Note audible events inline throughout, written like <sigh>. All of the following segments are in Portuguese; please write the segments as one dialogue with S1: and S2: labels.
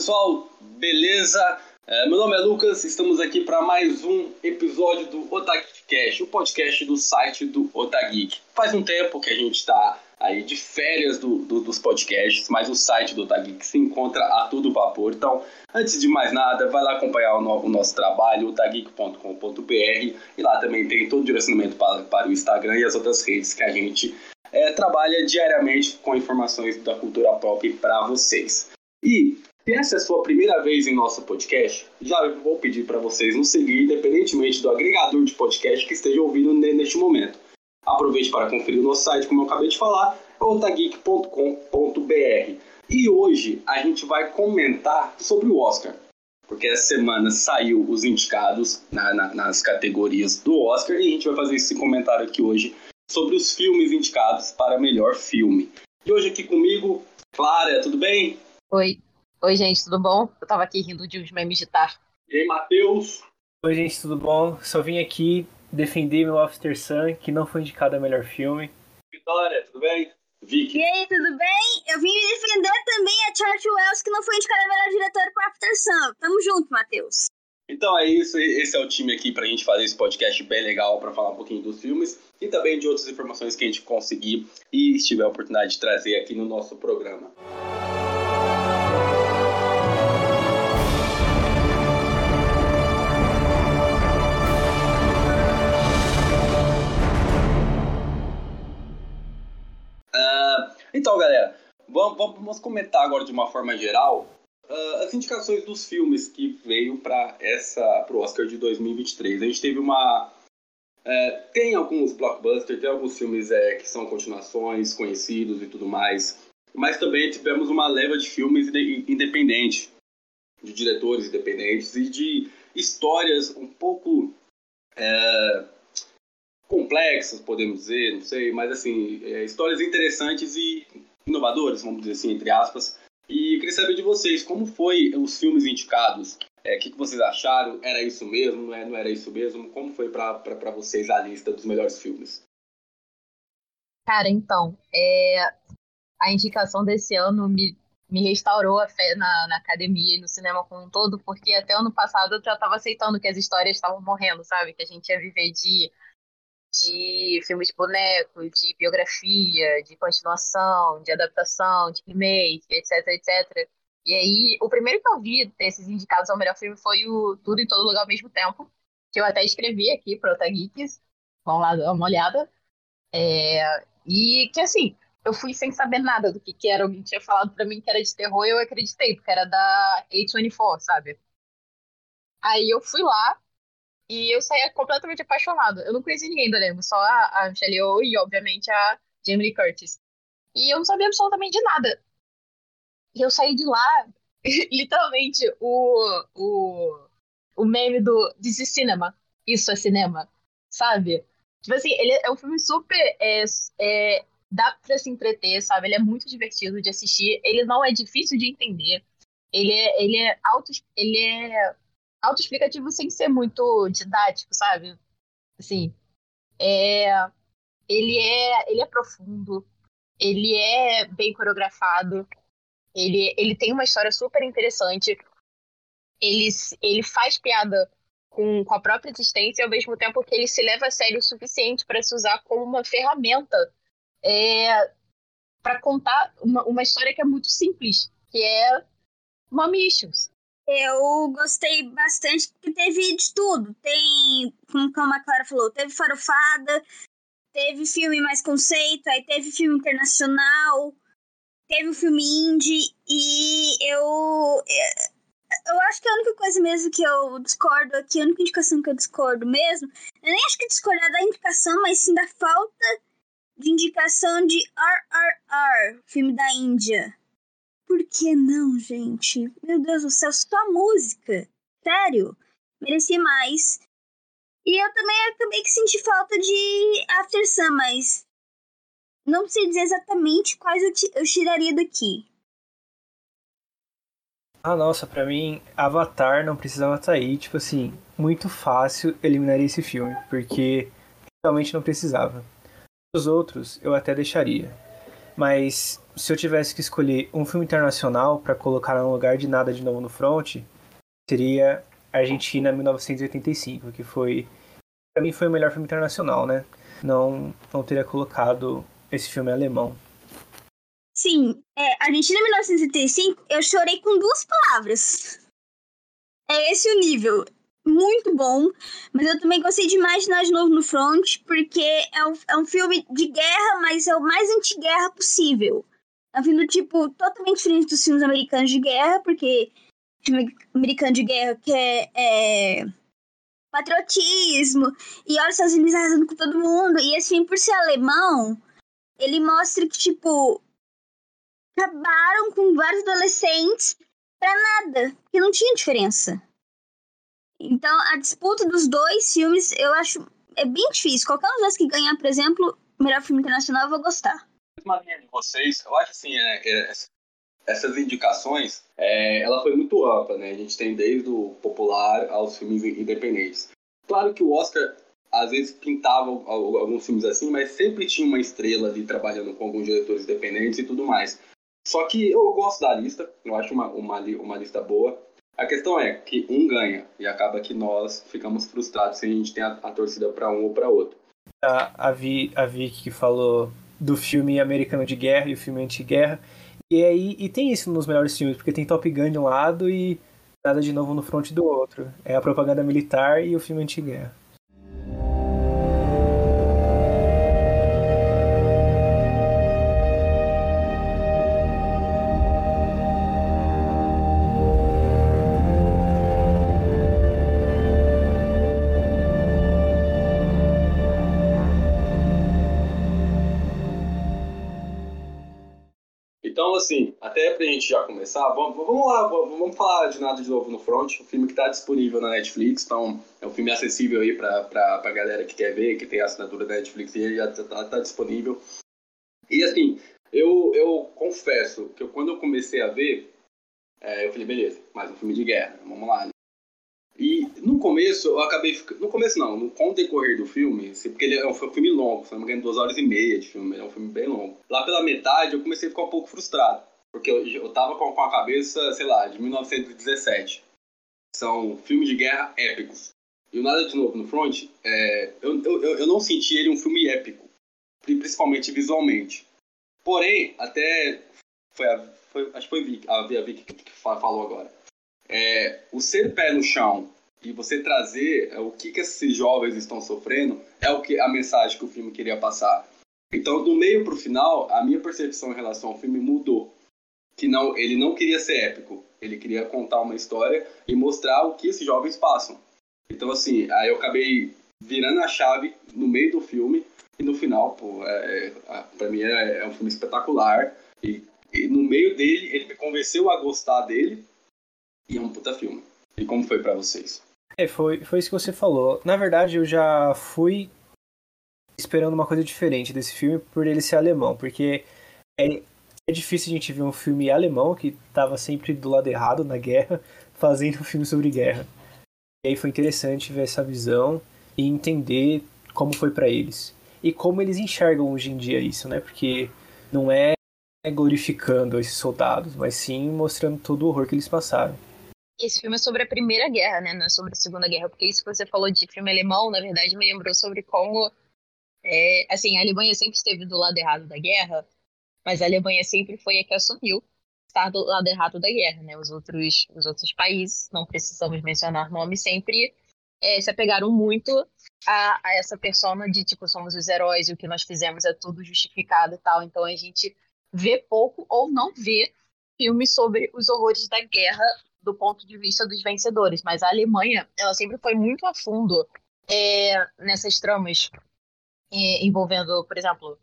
S1: Pessoal, beleza? É, meu nome é Lucas, estamos aqui para mais um episódio do Otageekcast, o podcast do site do Otageek. Faz um tempo que a gente está aí de férias do, do, dos podcasts, mas o site do Otageek se encontra a todo vapor. Então, antes de mais nada, vai lá acompanhar o, no, o nosso trabalho, otageek.com.br, e lá também tem todo o direcionamento para, para o Instagram e as outras redes que a gente é, trabalha diariamente com informações da cultura pop para vocês. E se essa é a sua primeira vez em nosso podcast, já vou pedir para vocês nos seguir, independentemente do agregador de podcast que esteja ouvindo neste momento. Aproveite para conferir o nosso site, como eu acabei de falar, otageek.com.br. E hoje a gente vai comentar sobre o Oscar, porque essa semana saiu os indicados na, na, nas categorias do Oscar e a gente vai fazer esse comentário aqui hoje sobre os filmes indicados para melhor filme. E hoje aqui comigo, Clara, tudo bem?
S2: Oi. Oi, gente, tudo bom? Eu tava aqui rindo de uns memes de tar.
S1: E aí, Matheus?
S3: Oi, gente, tudo bom? Só vim aqui defender meu After Sun, que não foi indicado a melhor filme.
S1: Vitória, tudo bem?
S4: Vicky. E aí, tudo bem? Eu vim defender também a Charles Wells, que não foi indicada a melhor diretora para After Sun. Tamo junto, Matheus.
S1: Então é isso, esse é o time aqui pra gente fazer esse podcast bem legal para falar um pouquinho dos filmes e também de outras informações que a gente conseguir e tiver a oportunidade de trazer aqui no nosso programa. Uh, então, galera, vamos, vamos comentar agora de uma forma geral uh, as indicações dos filmes que veio para essa pro Oscar de 2023. A gente teve uma é, tem alguns blockbusters, tem alguns filmes é, que são continuações, conhecidos e tudo mais, mas também tivemos uma leva de filmes independentes, de diretores independentes e de histórias um pouco é, complexas, podemos dizer, não sei, mas assim, é, histórias interessantes e inovadoras, vamos dizer assim, entre aspas, e eu queria saber de vocês, como foi os filmes indicados? O é, que, que, vocês acharam? Era isso mesmo? Não, é, não era isso mesmo? Como foi para vocês a lista dos melhores filmes?
S2: Cara, então, é, a indicação desse ano me, me restaurou a fé na, na, academia e no cinema como um todo, porque até ano passado eu já estava aceitando que as histórias estavam morrendo, sabe? Que a gente ia viver de de filmes de boneco, de biografia, de continuação, de adaptação, de remake, etc, etc. E aí, o primeiro que eu vi desses indicados ao melhor filme foi o Tudo em Todo Lugar ao Mesmo Tempo, que eu até escrevi aqui para o Geeks. Vamos lá dar uma olhada. É... E que, assim, eu fui sem saber nada do que, que era. Alguém tinha falado para mim que era de terror e eu acreditei, porque era da A24, sabe? Aí eu fui lá, e eu saía completamente apaixonada. Eu não conhecia ninguém do elenco, só a, a Michelle Yeoh e, obviamente, a Jamie Lee Curtis. E eu não sabia absolutamente de nada. E eu saí de lá, <laughs> literalmente, o, o, o meme do This is Cinema. Isso é cinema, sabe? Tipo assim, ele é um filme super. É, é, dá pra se entreter, sabe? Ele é muito divertido de assistir. Ele não é difícil de entender. Ele é, ele é auto. Ele é autoexplicativo sem ser muito didático, sabe? Assim, é, ele é ele é profundo, ele é bem coreografado, ele, ele tem uma história super interessante, ele, ele faz piada com, com a própria existência ao mesmo tempo que ele se leva a sério o suficiente para se usar como uma ferramenta é, para contar uma, uma história que é muito simples, que é Mommy Issues.
S4: Eu gostei bastante porque teve de tudo. Tem, como a Clara falou, teve farofada, teve filme mais conceito, aí teve filme internacional, teve o filme indie e eu eu acho que a única coisa mesmo que eu discordo aqui, a única indicação que eu discordo mesmo, eu nem acho que discordar da indicação, mas sim da falta de indicação de RRR, filme da Índia. Por que não, gente? Meu Deus do céu, só música. Sério. Merecia mais. E eu também acabei que senti falta de After Sun, mas não sei dizer exatamente quais eu, eu tiraria daqui.
S3: Ah, nossa, pra mim, Avatar não precisava estar tá aí. Tipo assim, muito fácil eliminaria esse filme, porque realmente não precisava. Os outros eu até deixaria. Mas se eu tivesse que escolher um filme internacional para colocar no lugar de nada de novo no front, seria Argentina 1985, que foi para mim foi o melhor filme internacional, né? Não não teria colocado esse filme alemão.
S4: Sim, é, Argentina 1985, eu chorei com duas palavras. É esse o nível. Muito bom. Mas eu também gostei de imaginar de novo no front, porque é um, é um filme de guerra, mas é o mais anti-guerra possível. É um filme do tipo totalmente diferente dos filmes americanos de guerra, porque filme americano de guerra quer é, patriotismo e olha os Estados Unidos arrasando com todo mundo. E esse filme, por ser alemão, ele mostra que, tipo, acabaram com vários adolescentes pra nada, porque não tinha diferença. Então, a disputa dos dois filmes, eu acho, é bem difícil. Qualquer um dos que ganhar, por exemplo, melhor filme internacional, eu vou gostar.
S1: Mesma linha de vocês, eu acho assim, é, é, essas indicações, é, ela foi muito ampla, né? A gente tem desde o popular aos filmes independentes. Claro que o Oscar às vezes pintava alguns filmes assim, mas sempre tinha uma estrela ali trabalhando com alguns diretores independentes e tudo mais. Só que eu gosto da lista, eu acho uma, uma, uma lista boa. A questão é que um ganha e acaba que nós ficamos frustrados se a gente tem a, a torcida para um ou para outro.
S3: A, a, Vi, a Vicky que falou do filme americano de guerra e o filme anti-guerra. E aí e tem isso nos melhores filmes, porque tem Top Gun de um lado e nada de novo no front do outro. É a propaganda militar e o filme anti-guerra.
S1: Começar, vamos, vamos lá, vamos falar de nada de novo no front, um filme que tá disponível na Netflix, então é um filme acessível aí pra, pra, pra galera que quer ver, que tem assinatura da Netflix e já tá, tá disponível. E assim, eu, eu confesso que eu, quando eu comecei a ver, é, eu falei, beleza, mais um filme de guerra, vamos lá. E no começo, eu acabei No começo não, no, com o decorrer do filme, porque ele é um filme longo, se não me engano, duas horas e meia de filme, é um filme bem longo. Lá pela metade eu comecei a ficar um pouco frustrado, porque eu, eu tava com, com a cabeça, sei lá, de 1917. São filmes de guerra épicos. E o Nada de Novo no Front, é, eu, eu, eu não senti ele um filme épico, principalmente visualmente. Porém, até. Foi a, foi, acho que foi a Vicky, que falou agora é, o ser pé no chão e você trazer é, o que, que esses jovens estão sofrendo é o que a mensagem que o filme queria passar. Então, do meio para o final, a minha percepção em relação ao filme mudou. Que não, ele não queria ser épico, ele queria contar uma história e mostrar o que esses jovens passam. Então, assim, aí eu acabei virando a chave no meio do filme e no final, pô, é, é, pra mim é, é um filme espetacular. E, e no meio dele, ele me convenceu a gostar dele e é um puta filme. E como foi para vocês?
S3: É, foi, foi isso que você falou. Na verdade, eu já fui esperando uma coisa diferente desse filme por ele ser alemão, porque é, é difícil a gente ver um filme alemão que estava sempre do lado errado na guerra, <laughs> fazendo um filme sobre guerra. E aí foi interessante ver essa visão e entender como foi para eles. E como eles enxergam hoje em dia isso, né? Porque não é glorificando esses soldados, mas sim mostrando todo o horror que eles passaram
S2: esse filme é sobre a Primeira Guerra, né? Não é sobre a Segunda Guerra, porque isso que você falou de filme alemão, na verdade, me lembrou sobre como, é, assim, a Alemanha sempre esteve do lado errado da guerra, mas a Alemanha sempre foi a que assumiu estar do lado errado da guerra, né? Os outros, os outros países, não precisamos mencionar nomes, sempre é, se apegaram muito a, a, essa persona de, tipo, somos os heróis e o que nós fizemos é tudo justificado e tal. Então a gente vê pouco ou não vê filmes sobre os horrores da guerra do ponto de vista dos vencedores, mas a Alemanha, ela sempre foi muito a fundo é, nessas tramas é, envolvendo, por exemplo,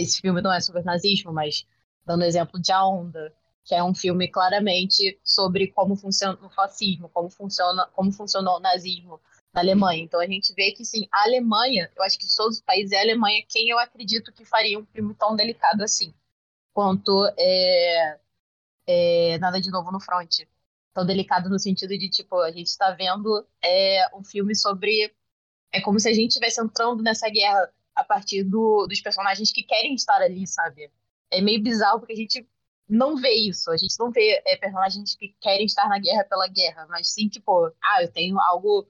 S2: esse filme não é sobre nazismo, mas dando exemplo de A Onda, que é um filme claramente sobre como funciona o fascismo, como funciona, como funcionou o nazismo na Alemanha. Então a gente vê que sim, a Alemanha, eu acho que de todos os países é a Alemanha quem eu acredito que faria um filme tão delicado assim, quanto é, é, Nada de Novo no Front tão delicado no sentido de, tipo, a gente está vendo é, um filme sobre. É como se a gente estivesse entrando nessa guerra a partir do, dos personagens que querem estar ali, sabe? é meio bizarro porque a gente não vê isso. A gente não vê é, personagens que querem estar na guerra pela guerra, mas sim, tipo, ah, eu tenho algo,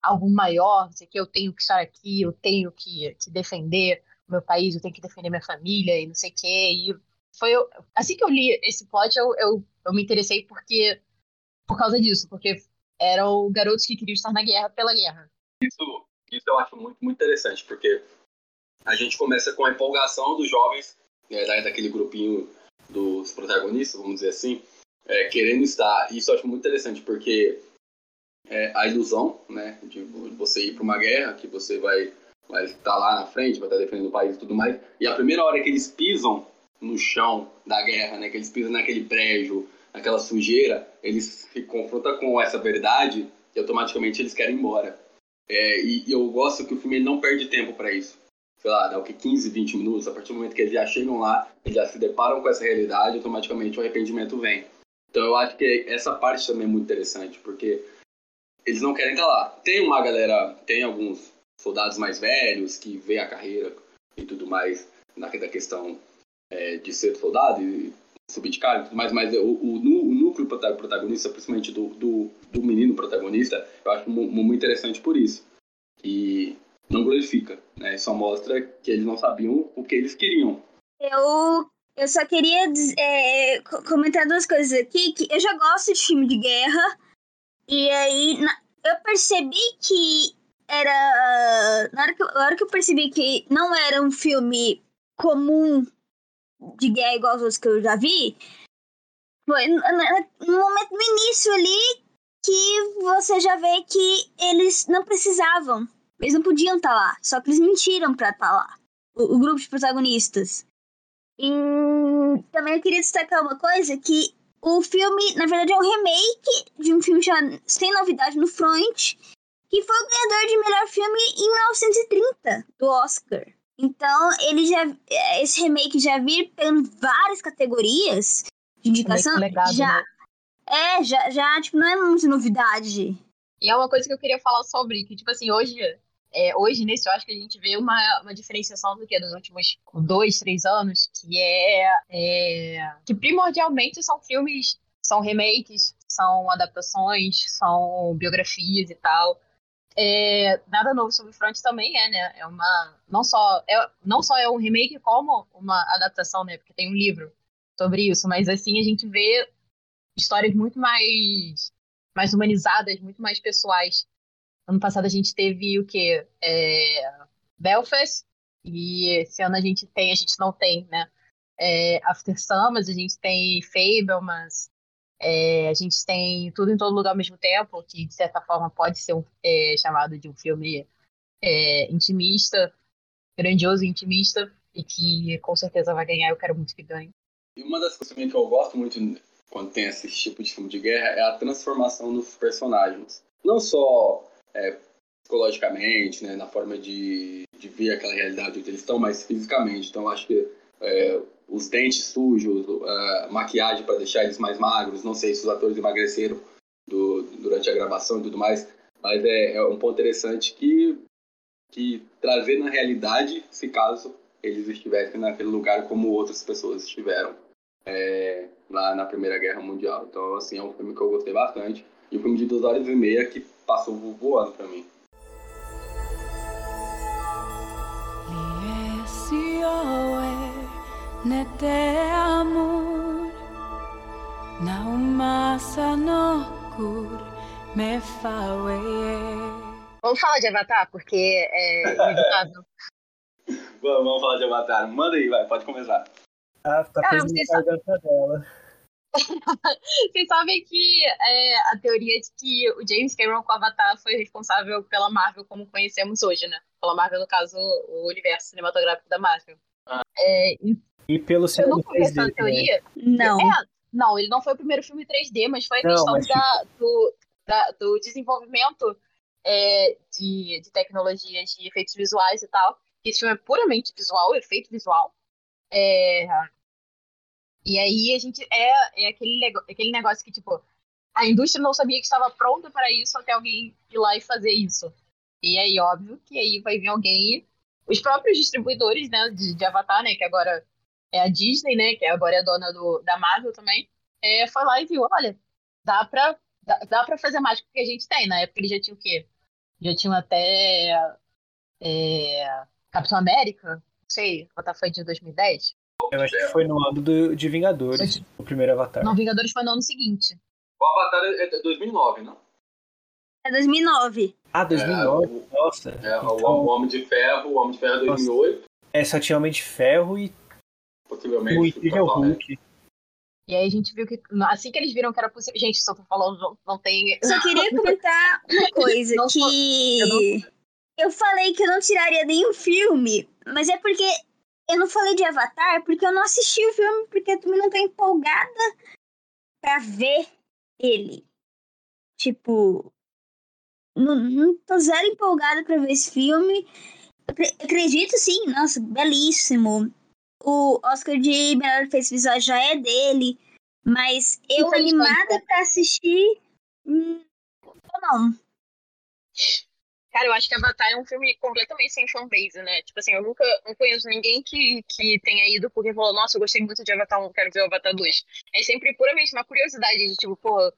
S2: algo maior, não sei o que, eu tenho que estar aqui, eu tenho que, que defender o meu país, eu tenho que defender minha família e não sei o que. E foi assim que eu li esse plot, eu, eu, eu me interessei porque por causa disso, porque eram garotos que queriam estar na guerra pela guerra.
S1: Isso, isso eu acho muito, muito interessante, porque a gente começa com a empolgação dos jovens, né, daquele grupinho dos protagonistas, vamos dizer assim, é, querendo estar. Isso eu acho muito interessante, porque é, a ilusão né, de você ir para uma guerra, que você vai, vai estar lá na frente, vai estar defendendo o país e tudo mais, e a primeira hora que eles pisam no chão da guerra, né, que eles pisam naquele prédio, naquela sujeira, eles se confrontam com essa verdade e automaticamente eles querem ir embora. É, e, e, eu gosto que o filme não perde tempo para isso sei lá, que 15, 20 minutos, a partir do momento que eles já chegam lá, eles já se deparam com essa realidade, automaticamente o arrependimento vem. Então eu acho que essa parte também é muito interessante, porque eles não querem estar lá. Tem uma galera, tem alguns soldados mais velhos que vê a carreira e tudo mais na questão é, de ser soldado e subir de cargo e tudo mais, mas o, o, o núcleo protagonista, principalmente do, do, do, menino protagonista, eu acho muito interessante por isso. E não glorifica, né? Só mostra que eles não sabiam o que eles queriam.
S4: Eu, eu só queria é, comentar duas coisas aqui, que eu já gosto de filme de guerra, e aí eu percebi que era... Na hora que, na hora que eu percebi que não era um filme comum de guerra igual os outros que eu já vi, foi no, no momento no início ali que você já vê que eles não precisavam eles não podiam estar tá lá, só que eles mentiram pra estar tá lá. O, o, grupo de protagonistas. E também eu queria destacar uma coisa, que o filme, na verdade, é um remake de um filme chamado Sem Novidade no Front, que foi o ganhador de melhor filme em 1930, do Oscar. Então, ele já. Esse remake já vir pegando várias categorias de indicação. Legado, já. Né? É, já, já, tipo, não é muita novidade.
S2: E é uma coisa que eu queria falar sobre, que, tipo assim, hoje é, hoje, nesse eu acho que a gente vê uma, uma diferenciação do que dos últimos dois, três anos, que é, é, que primordialmente são filmes, são remakes, são adaptações, são biografias e tal. É, nada novo sobre Front também é, né? É uma não só é não só é um remake como uma adaptação, né? Porque tem um livro sobre isso, mas assim a gente vê histórias muito mais mais humanizadas, muito mais pessoais Ano passado a gente teve o quê? É, Belfast, e esse ano a gente tem, a gente não tem, né? É, After Summers, a gente tem Fablemans, é, a gente tem Tudo em Todo Lugar ao mesmo tempo, que de certa forma pode ser um, é, chamado de um filme é, intimista, grandioso e intimista, e que com certeza vai ganhar, eu quero muito que ganhe.
S1: E uma das coisas que eu gosto muito quando tem esse tipo de filme de guerra é a transformação dos personagens. Não só é, psicologicamente, né, na forma de, de ver aquela realidade onde eles estão, mas fisicamente. Então, acho que é, os dentes sujos, maquiagem para deixar eles mais magros, não sei se os atores emagreceram do, durante a gravação e tudo mais, mas é, é um ponto interessante que, que trazer na realidade, se caso eles estivessem naquele lugar como outras pessoas estiveram é, lá na Primeira Guerra Mundial. Então, assim, é um filme que eu gostei bastante. E um filme de duas horas e meia que passou voando pra mim.
S2: Vamos falar de Avatar, porque é inevitável. <laughs>
S1: vamos, vamos falar de Avatar. Manda aí, vai, pode começar.
S3: Ah, tá Cara, a garganta dela.
S2: Vocês sabem que é, a teoria de que o James Cameron com Avatar foi responsável pela Marvel como conhecemos hoje, né? Pela Marvel, no caso, o universo cinematográfico da Marvel. Ah. É,
S3: e pelo
S2: cinema 3D. Essa teoria?
S4: Não.
S2: É, não, ele não foi o primeiro filme 3D, mas foi a não, questão da, tipo do, da, do desenvolvimento é, de, de tecnologias de efeitos visuais e tal. Esse filme é puramente visual, efeito visual. É, e aí a gente é, é aquele, aquele negócio que, tipo, a indústria não sabia que estava pronta para isso até alguém ir lá e fazer isso. E aí, óbvio, que aí vai vir alguém, os próprios distribuidores, né, de, de Avatar, né, que agora é a Disney, né, que agora é dona do, da Marvel também, é, foi lá e viu, olha, dá pra, dá, dá pra fazer mais com o que a gente tem. Na época eles já tinham o quê? Já tinham até é, Capitão América, não sei, foi de 2010?
S3: Eu acho que foi no ano do, de Vingadores, o primeiro Avatar.
S2: Não, Vingadores foi no ano seguinte.
S1: O Avatar é 2009, não?
S4: É 2009.
S3: Ah, 2009? É, Nossa.
S1: É, então... o Homem de Ferro, o Homem de Ferro é 2008.
S3: É, só tinha Homem de Ferro e...
S1: Possivelmente.
S3: O Incrível Hulk.
S2: E aí a gente viu que, assim que eles viram que era possível... Gente, só tô falando, não, não tem...
S4: Só queria <laughs> comentar uma coisa, não, que... Eu, não... eu falei que eu não tiraria nenhum filme, mas é porque eu não falei de Avatar, porque eu não assisti o filme, porque eu também não tô empolgada pra ver ele. Tipo, não, não tô zero empolgada pra ver esse filme. Acredito sim, nossa, belíssimo. O Oscar de melhor efeitos visuais já é dele, mas eu animada pra assistir. Hum, não.
S2: Cara, eu acho que Avatar é um filme completamente sem fanbase, né? Tipo assim, eu nunca não conheço ninguém que, que tenha ido porque falou, nossa, eu gostei muito de Avatar 1, quero ver o Avatar 2. É sempre puramente uma curiosidade de tipo, pô,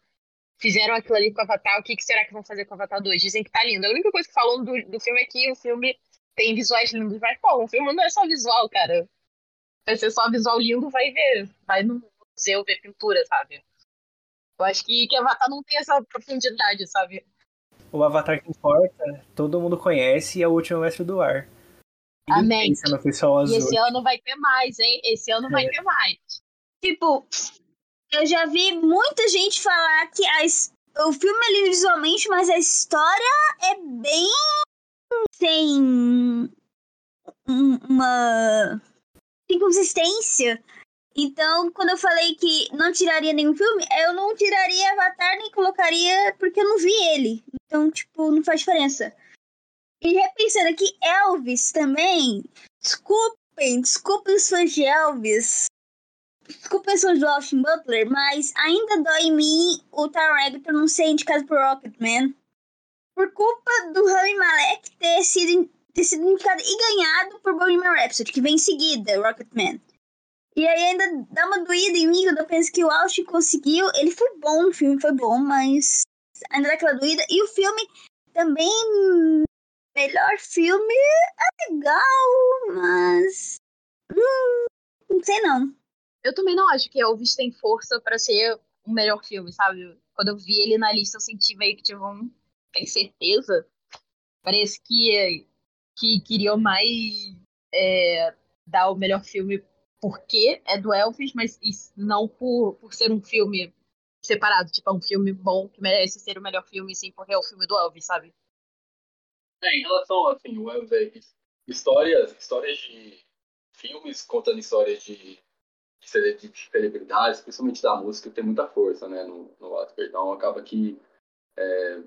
S2: fizeram aquilo ali com Avatar, o que, que será que vão fazer com Avatar 2? Dizem que tá lindo. A única coisa que falam do, do filme é que o filme tem visuais lindos. Mas, pô, o filme não é só visual, cara. Vai ser só visual lindo, vai ver. Vai no museu ver pintura, sabe? Eu acho que, que Avatar não tem essa profundidade, sabe?
S3: O Avatar que importa, todo mundo conhece e é o último mestre do ar.
S2: Amém.
S3: No pessoal azul.
S2: E esse ano vai ter mais, hein? Esse ano é. vai ter mais.
S4: Tipo, eu já vi muita gente falar que as, o filme é lindo visualmente, mas a história é bem sem uma inconsistência. Então, quando eu falei que não tiraria nenhum filme, eu não tiraria Avatar nem colocaria porque eu não vi ele. Então, tipo, não faz diferença. E repensando aqui, Elvis também. Desculpem, desculpem os fãs de Elvis desculpa pessoas do Austin Butler, mas ainda dói em mim o Taron não ser indicado por Rocketman. Por culpa do Rami Malek ter sido, ter sido indicado e ganhado por Bohemian Rhapsody, que vem em seguida, Rocketman. E aí ainda dá uma doída em mim quando eu penso que o Austin conseguiu. Ele foi bom, o filme foi bom, mas ainda dá aquela doída. E o filme também. Melhor filme é legal, mas. Hum, não sei não.
S2: Eu também não acho que Elvis tem força para ser o melhor filme, sabe? Quando eu vi ele na lista, eu senti meio que, tipo, um... tem certeza? Parece que, que queriam mais é, dar o melhor filme porque é do Elvis, mas não por, por ser um filme separado. Tipo, é um filme bom que merece ser o melhor filme, sim, porque é o filme do Elvis, sabe?
S1: É, em relação, assim, o Elvis, histórias, histórias de filmes contando histórias de de celebridades, principalmente da música, tem muita força, né, no, no Oscar. Então acaba que é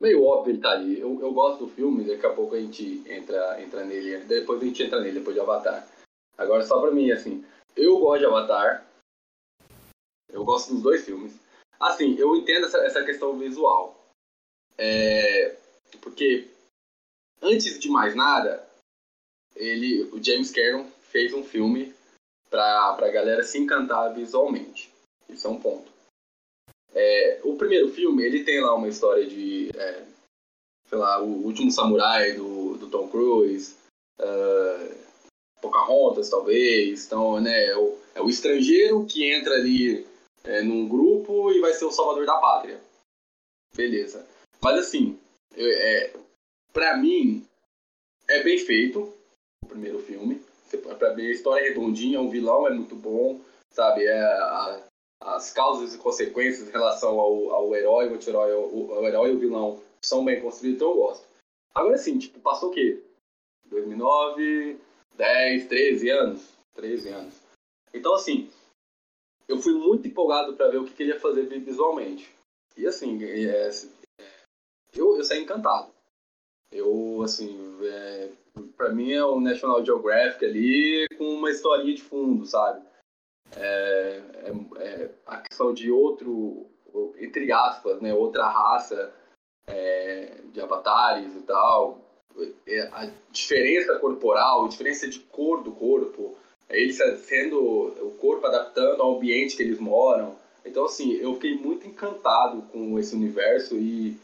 S1: meio óbvio ele tá ali. Eu, eu gosto do filme, daqui a pouco a gente entra, entra nele, depois a gente entra nele, depois de Avatar. Agora só pra mim, assim, eu gosto de Avatar, eu gosto dos dois filmes. Assim, eu entendo essa, essa questão visual. É, porque, antes de mais nada, ele, o James Cameron fez um filme para a galera se encantar visualmente. Isso é um ponto. É, o primeiro filme, ele tem lá uma história de, é, sei lá, o último samurai do, do Tom Cruise, uh, Pocahontas, talvez. Então, né, é o, é o estrangeiro que entra ali é, num grupo e vai ser o salvador da pátria. Beleza. Mas assim, é, pra mim, é bem feito o primeiro filme para ver a história é redondinha, o vilão é muito bom, sabe? É a, as causas e consequências em relação ao, ao herói, o anti-herói, o, o herói e o vilão são bem construídos, então eu gosto. Agora sim, tipo, passou o quê? 2009, 10, 13 anos? 13 anos. Então, assim, eu fui muito empolgado para ver o que, que ele ia fazer visualmente. E, assim, é, é, eu, eu saí encantado. Eu, assim, é, para mim é o National Geographic ali com uma historinha de fundo, sabe? É, é, é a questão de outro, entre aspas, né, outra raça é, de avatares e tal, a diferença corporal, a diferença de cor do corpo, eles sendo o corpo adaptando ao ambiente que eles moram. Então, assim, eu fiquei muito encantado com esse universo e,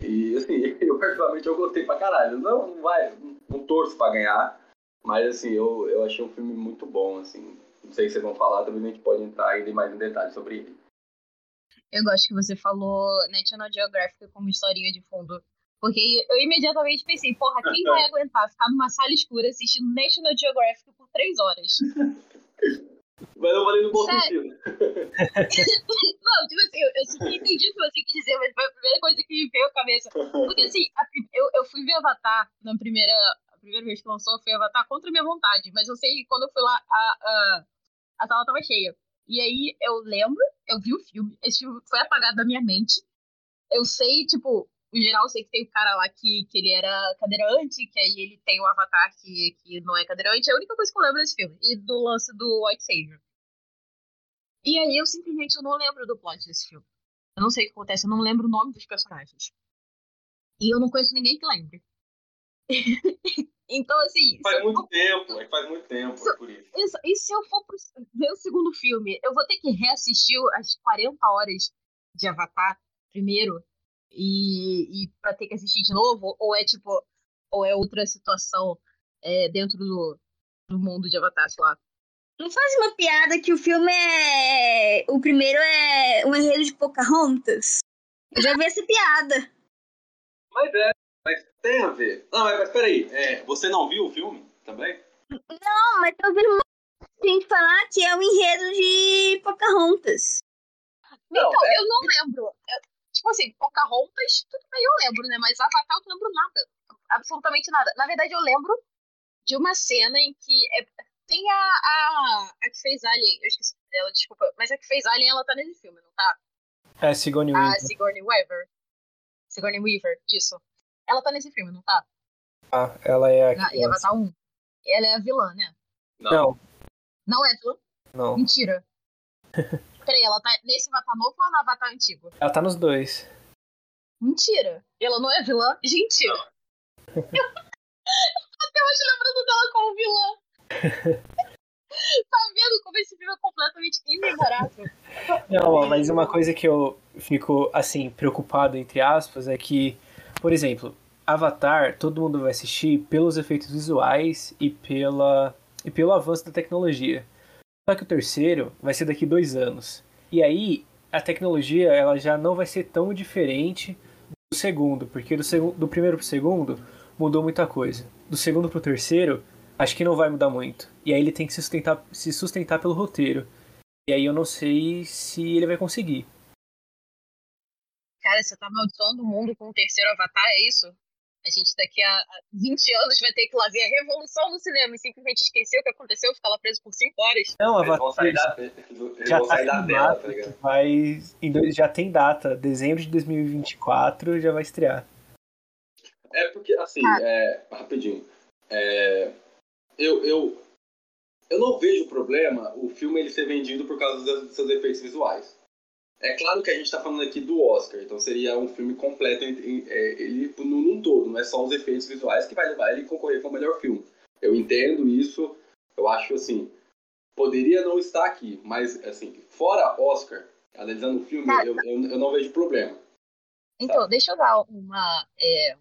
S1: e assim, <laughs> eu particularmente eu gostei pra caralho. Não, não vai, não torço pra ganhar, mas assim, eu, eu achei um filme muito bom, assim. Não sei se vocês vão falar, também a gente pode entrar ainda mais em detalhes sobre ele.
S2: Eu gosto que você falou National Geographic como historinha de fundo. Porque eu imediatamente pensei, porra, quem vai aguentar ficar numa sala escura assistindo National Geographic por três horas? <laughs>
S1: Mas eu falei no bom sentido. <laughs>
S2: não, tipo assim, eu, eu super entendi o que você quis dizer, mas foi a primeira coisa que me veio à cabeça. Porque assim, a, eu, eu fui ver Avatar na primeira. A primeira vez que lançou foi Avatar contra a minha vontade. Mas eu sei que quando eu fui lá, a, a, a sala tava cheia. E aí eu lembro, eu vi o filme, esse filme foi apagado da minha mente. Eu sei, tipo, em geral, eu sei que tem o cara lá que, que ele era cadeirante, que aí ele tem o avatar que, que não é cadeirante. É a única coisa que eu lembro desse filme. E do lance do White Savior. E aí eu simplesmente eu não lembro do plot desse filme. Eu não sei o que acontece, eu não lembro o nome dos personagens. E eu não conheço ninguém que lembre. <laughs> então, assim.
S1: Faz muito for... tempo, é faz muito tempo,
S2: se,
S1: é por isso. isso.
S2: E se eu for pro, ver o segundo filme, eu vou ter que reassistir as 40 horas de Avatar primeiro e, e para ter que assistir de novo? Ou é tipo, ou é outra situação é, dentro do, do mundo de Avatar, sei lá?
S4: Não faz uma piada que o filme é. O primeiro é um enredo de Pocahontas? Eu já vi essa piada.
S1: Mas é, mas tem a ver. Não, mas, mas peraí, é, você não viu o filme também?
S4: Não, mas tô ouvindo muita gente falar que é um enredo de Pocahontas.
S2: Não, então, é... eu não lembro. Tipo assim, Pocahontas, tudo bem, eu lembro, né? Mas Avatar eu não lembro nada. Absolutamente nada. Na verdade, eu lembro de uma cena em que é, tem a, a, a que fez Alien, eu esqueci dela, desculpa, mas a que fez Alien, ela tá nesse filme, não tá?
S3: É, Sigourney
S2: Weaver. A Sigourney Weaver. Sigourney Weaver, isso. Ela tá nesse filme, não tá?
S3: Ah, ela é a.
S2: Na, em Avatar 1. Ela é a vilã, né?
S3: Não.
S2: Não é vilã?
S3: Não.
S2: Mentira. <laughs> Peraí, ela tá nesse Avatar novo ou no Avatar antigo?
S3: Ela tá nos dois.
S2: Mentira. Ela não é vilã? Gente. <laughs> Eu... até hoje lembrando dela como vilã. <laughs> tá vendo como esse filme é completamente imemorável?
S3: Não, mas uma coisa que eu fico, assim, preocupado, entre aspas, é que, por exemplo, Avatar, todo mundo vai assistir pelos efeitos visuais e, pela, e pelo avanço da tecnologia. Só que o terceiro vai ser daqui dois anos. E aí a tecnologia ela já não vai ser tão diferente do segundo, porque do, seg do primeiro pro segundo mudou muita coisa. Do segundo pro terceiro, acho que não vai mudar muito. E aí ele tem que se sustentar, se sustentar pelo roteiro. E aí eu não sei se ele vai conseguir.
S2: Cara, você tá amaldiçoando o mundo com o terceiro avatar, é isso? A gente daqui a 20 anos vai ter que lá ver a revolução no cinema e simplesmente esquecer o que aconteceu, ficar lá preso por 5 horas.
S3: Não,
S1: eles vão sair da, já tá sair da tela, tá ligado?
S3: Vai, já tem data, dezembro de 2024 já vai estrear.
S1: É porque, assim, ah. é, rapidinho, é, eu, eu, eu não vejo problema o filme ele ser vendido por causa dos seus efeitos visuais. É claro que a gente está falando aqui do Oscar, então seria um filme completo é, ele num todo, não é só os efeitos visuais que vai levar ele a concorrer com o melhor filme. Eu entendo isso, eu acho assim, poderia não estar aqui, mas assim, fora Oscar, analisando o filme, eu, eu, eu, não vejo problema.
S2: Então, tá? deixa eu dar uma, é,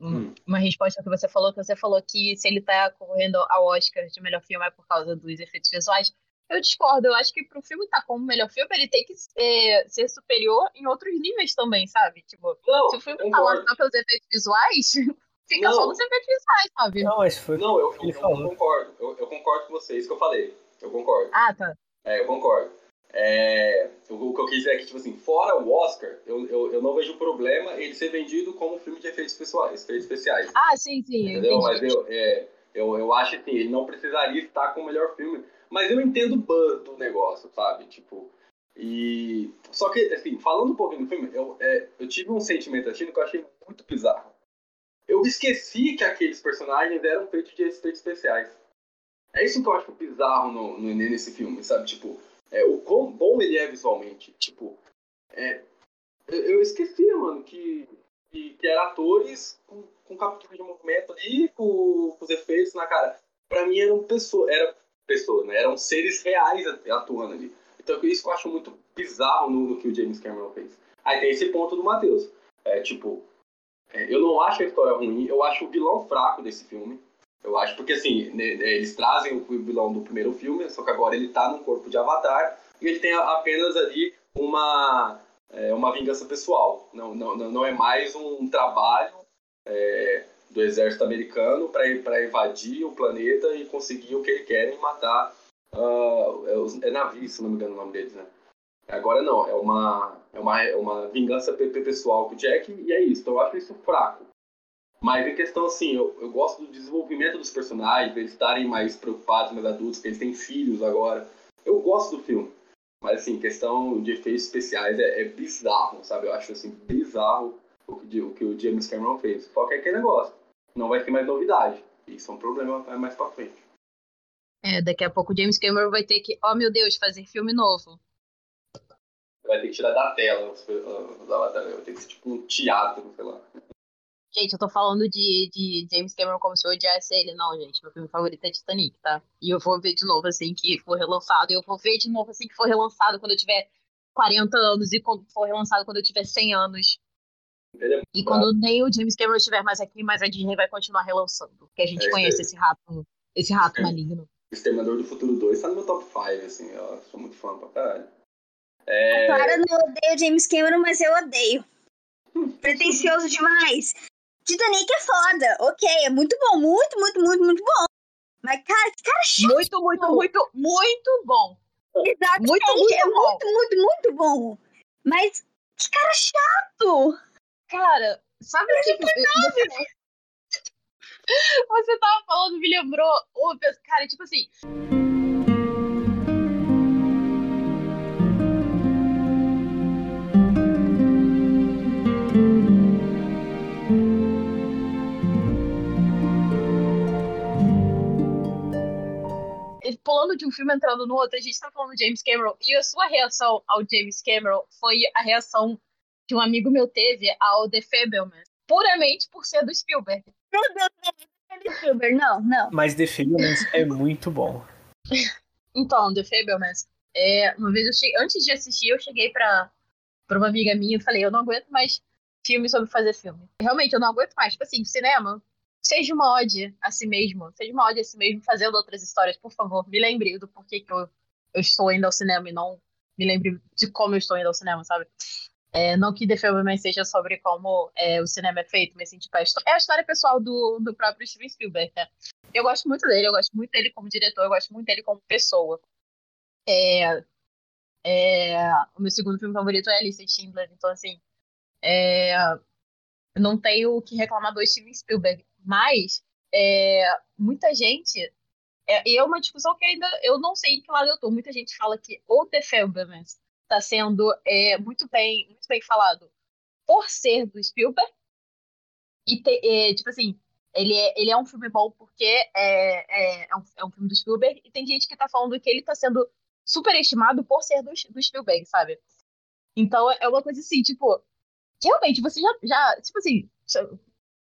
S2: hum. uma resposta que você falou, que você falou que se ele está concorrendo ao Oscar de melhor filme é por causa dos efeitos visuais. Eu discordo, eu acho que pro filme estar tá como melhor filme, ele tem que é, ser superior em outros níveis também, sabe? Tipo, não, se o filme tá lá só pelos efeitos visuais, <laughs> fica não. só nos efeitos visuais, sabe?
S3: Não, mas foi.
S1: Não, eu, eu, eu concordo. Eu, eu, concordo com você, isso que eu falei. Eu concordo.
S2: Ah, tá.
S1: É, eu concordo. É, o, que eu quis dizer é que, tipo assim, fora o Oscar, eu, eu, eu não vejo problema ele ser vendido como filme de efeitos pessoais, efeitos especiais.
S2: Ah, sim, sim.
S1: Entendeu? Mas eu, é, eu, eu acho que assim, ele não precisaria estar com o melhor filme. Mas eu entendo o ban do negócio, sabe? Tipo. E. Só que, assim, falando um pouquinho do filme, eu, é, eu tive um sentimento assistindo que eu achei muito bizarro. Eu esqueci que aqueles personagens eram feitos de efeitos especiais. É isso que eu acho bizarro no, no, nesse filme, sabe? Tipo, é, o quão bom ele é visualmente. Tipo, é, eu esqueci, mano, que, que, que atores com, com captura de movimento ali, com, com os efeitos na cara. Pra mim eram pessoas, era pessoas, né? Eram seres reais atuando ali. Então isso eu acho muito bizarro no, no que o James Cameron fez. Aí tem esse ponto do Matheus. É tipo, é, eu não acho a história ruim, eu acho o vilão fraco desse filme. Eu acho, porque assim, né, né eles trazem o vilão do primeiro filme, só que agora ele tá num corpo de avatar e ele tem apenas ali uma, é, uma vingança pessoal. Não, não, não é mais um trabalho é, do exército americano para invadir o planeta e conseguir o que ele quer e matar uh, é, os, navios, se não me engano o nome deles, né? Agora não, é uma, é uma, é uma vingança pessoal com o Jack e é isso. Então eu acho isso fraco. Mas em questão assim, eu, eu gosto do desenvolvimento dos personagens, eles estarem mais preocupados, mais adultos, que eles têm filhos agora. Eu gosto do filme. Mas assim, questão de efeitos especiais é, é bizarro, sabe? Eu acho assim, bizarro o que, o James Cameron fez. Só que é negócio. Não vai ter mais novidade. Isso é um problema mais pra frente.
S2: É, daqui a pouco o James Cameron vai ter que, oh meu Deus, fazer filme novo
S1: vai ter que tirar da tela. Vai ter que ser tipo um teatro, sei lá.
S2: Gente, eu tô falando de, de James Cameron como se eu odiasse ele. Não, gente. Meu filme favorito é Titanic, tá? E eu vou ver de novo assim que for relançado. E eu vou ver de novo assim que for relançado quando eu tiver 40 anos. E quando for relançado quando eu tiver 100 anos. É e quando nem o James Cameron estiver mais aqui, mas a Disney vai continuar relançando. Porque a gente é conhece esse rato, esse rato maligno.
S1: Exterminador do Futuro 2 tá no meu top 5, assim. Eu sou muito fã pra caralho.
S4: É... A Clara não odeia James Cameron, mas eu odeio. Pretencioso demais. Titanic é foda, ok, é muito bom, muito, muito, muito, muito bom. Mas, cara, que cara chato.
S2: Muito, muito, muito, muito bom.
S4: Exatamente, muito, muito é bom. muito, muito, muito bom. Mas, que cara chato.
S2: Cara, sabe o que... Você, <laughs> você tava falando, me lembrou... Cara, tipo assim... pulando de um filme entrando no outro, a gente tá falando de James Cameron, e a sua reação ao James Cameron foi a reação que um amigo meu teve ao The Fablemans, puramente por ser do Spielberg.
S4: Meu Deus, não é do Spielberg, não, não.
S3: Mas The Fablemans é muito bom.
S2: então, The Fablemans, é, uma vez eu cheguei, antes de assistir, eu cheguei pra, pra uma amiga minha e falei, eu não aguento mais filme sobre fazer filme. Realmente, eu não aguento mais. Tipo assim, cinema, seja uma ode a si mesmo, seja uma ode a si mesmo fazendo outras histórias, por favor, me lembre do porquê que eu, eu estou indo ao cinema e não me lembre de como eu estou indo ao cinema, sabe? É, não que The Fableman seja sobre como é, o cinema é feito, mas sim, tipo, é a história pessoal do, do próprio Steven Spielberg, né? Eu gosto muito dele, eu gosto muito dele como diretor, eu gosto muito dele como pessoa. É, é, o meu segundo filme favorito é Alice Schindler, então, assim, é, não tenho o que reclamar do Steven Spielberg. Mas é, muita gente. É, e é uma discussão que ainda eu não sei em que lado eu tô. Muita gente fala que o The Fablemans está sendo é, muito, bem, muito bem falado por ser do Spielberg. E, te, é, tipo assim, ele é, ele é um filme bom porque é, é, é, um, é um filme do Spielberg. E tem gente que tá falando que ele tá sendo superestimado por ser do, do Spielberg, sabe? Então é uma coisa assim, tipo, realmente, você já, já tipo assim,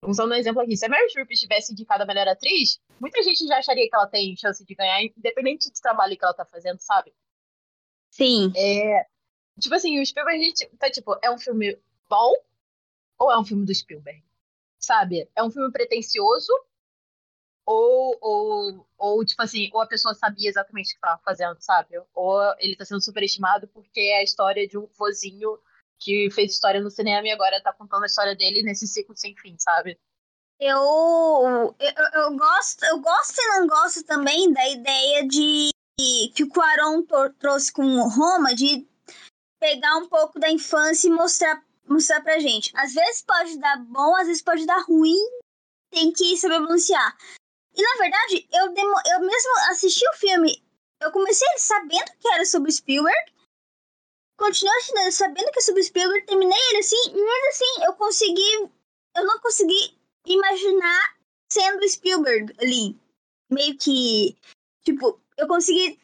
S2: usando um exemplo aqui, se a Mary Streep estivesse indicada a melhor atriz, muita gente já acharia que ela tem chance de ganhar, independente do trabalho que ela tá fazendo, sabe?
S4: Sim.
S2: É, tipo assim, o Spielberg, a gente tá tipo, é um filme bom ou é um filme do Spielberg? Sabe? É um filme pretencioso ou, ou, ou tipo assim, ou a pessoa sabia exatamente o que tava fazendo, sabe? Ou ele tá sendo superestimado porque é a história de um vozinho que fez história no cinema e agora tá contando a história dele nesse ciclo sem fim, sabe?
S4: Eu, eu, eu gosto, eu gosto e não gosto também da ideia de que o Quaron trouxe com Roma de pegar um pouco da infância e mostrar mostrar pra gente. Às vezes pode dar bom, às vezes pode dar ruim, tem que saber balancear. E na verdade, eu, demo, eu mesmo assisti o filme, eu comecei sabendo que era sobre Spielberg, continuo assinando, sabendo que é sobre Spielberg, terminei ele assim, e mesmo assim eu consegui. Eu não consegui imaginar sendo Spielberg ali. Meio que. Tipo, eu consegui.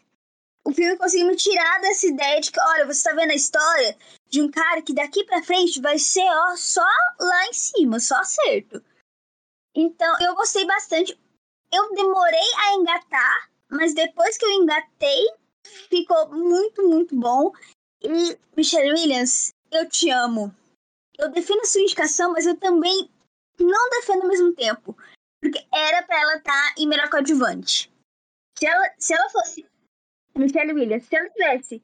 S4: O filme conseguiu me tirar dessa ideia de que, olha, você tá vendo a história de um cara que daqui pra frente vai ser, ó, só lá em cima, só acerto. Então, eu gostei bastante. Eu demorei a engatar mas depois que eu engatei, ficou muito, muito bom. E Michelle Williams, eu te amo. Eu defendo a sua indicação, mas eu também não defendo ao mesmo tempo. Porque era pra ela estar tá em melhor coadjuvante. Se ela, se ela fosse Michelle Williams, se ela tivesse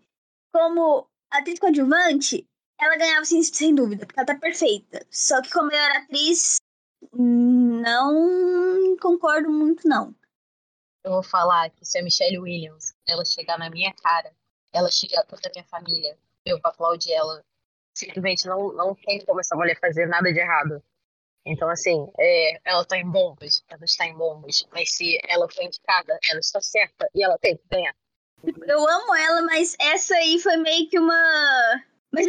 S4: como atriz coadjuvante, ela ganhava sem, sem dúvida, porque ela tá perfeita. Só que como melhor atriz, não concordo muito, não.
S2: Eu vou falar que se a Michelle Williams ela chegar na minha cara, ela chegar toda a minha família, eu vou aplaudir ela. Simplesmente não, não tem como essa mulher fazer nada de errado. Então, assim, é, ela tá em bombas, ela está em bombas, mas se ela foi indicada, ela está certa e ela tem que ganhar.
S4: Eu amo ela, mas essa aí foi meio que uma. Mas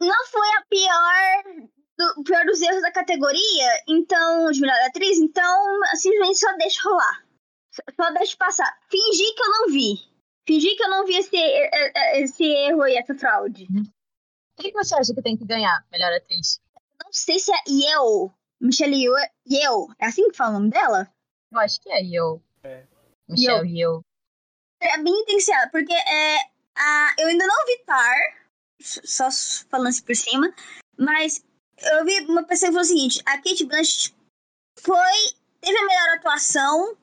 S4: não foi a pior. Do, pior dos erros da categoria, então, de melhor atriz, então simplesmente só deixa rolar. Só, deixa passar. Fingir que eu não vi. Fingir que eu não vi esse, esse erro aí, essa fraude.
S2: O que você acha que tem que ganhar, melhor atriz?
S4: Não sei se é Yeo. Michelle Yeo. É assim que fala o nome dela?
S2: Eu acho que é Yeo. É. Michelle Yeo.
S4: Pra mim tem que ser ela, porque é, a, eu ainda não vi Tar, só falando assim por cima, mas eu vi uma pessoa que falou o seguinte: a Kate Blanchett foi. teve a melhor atuação,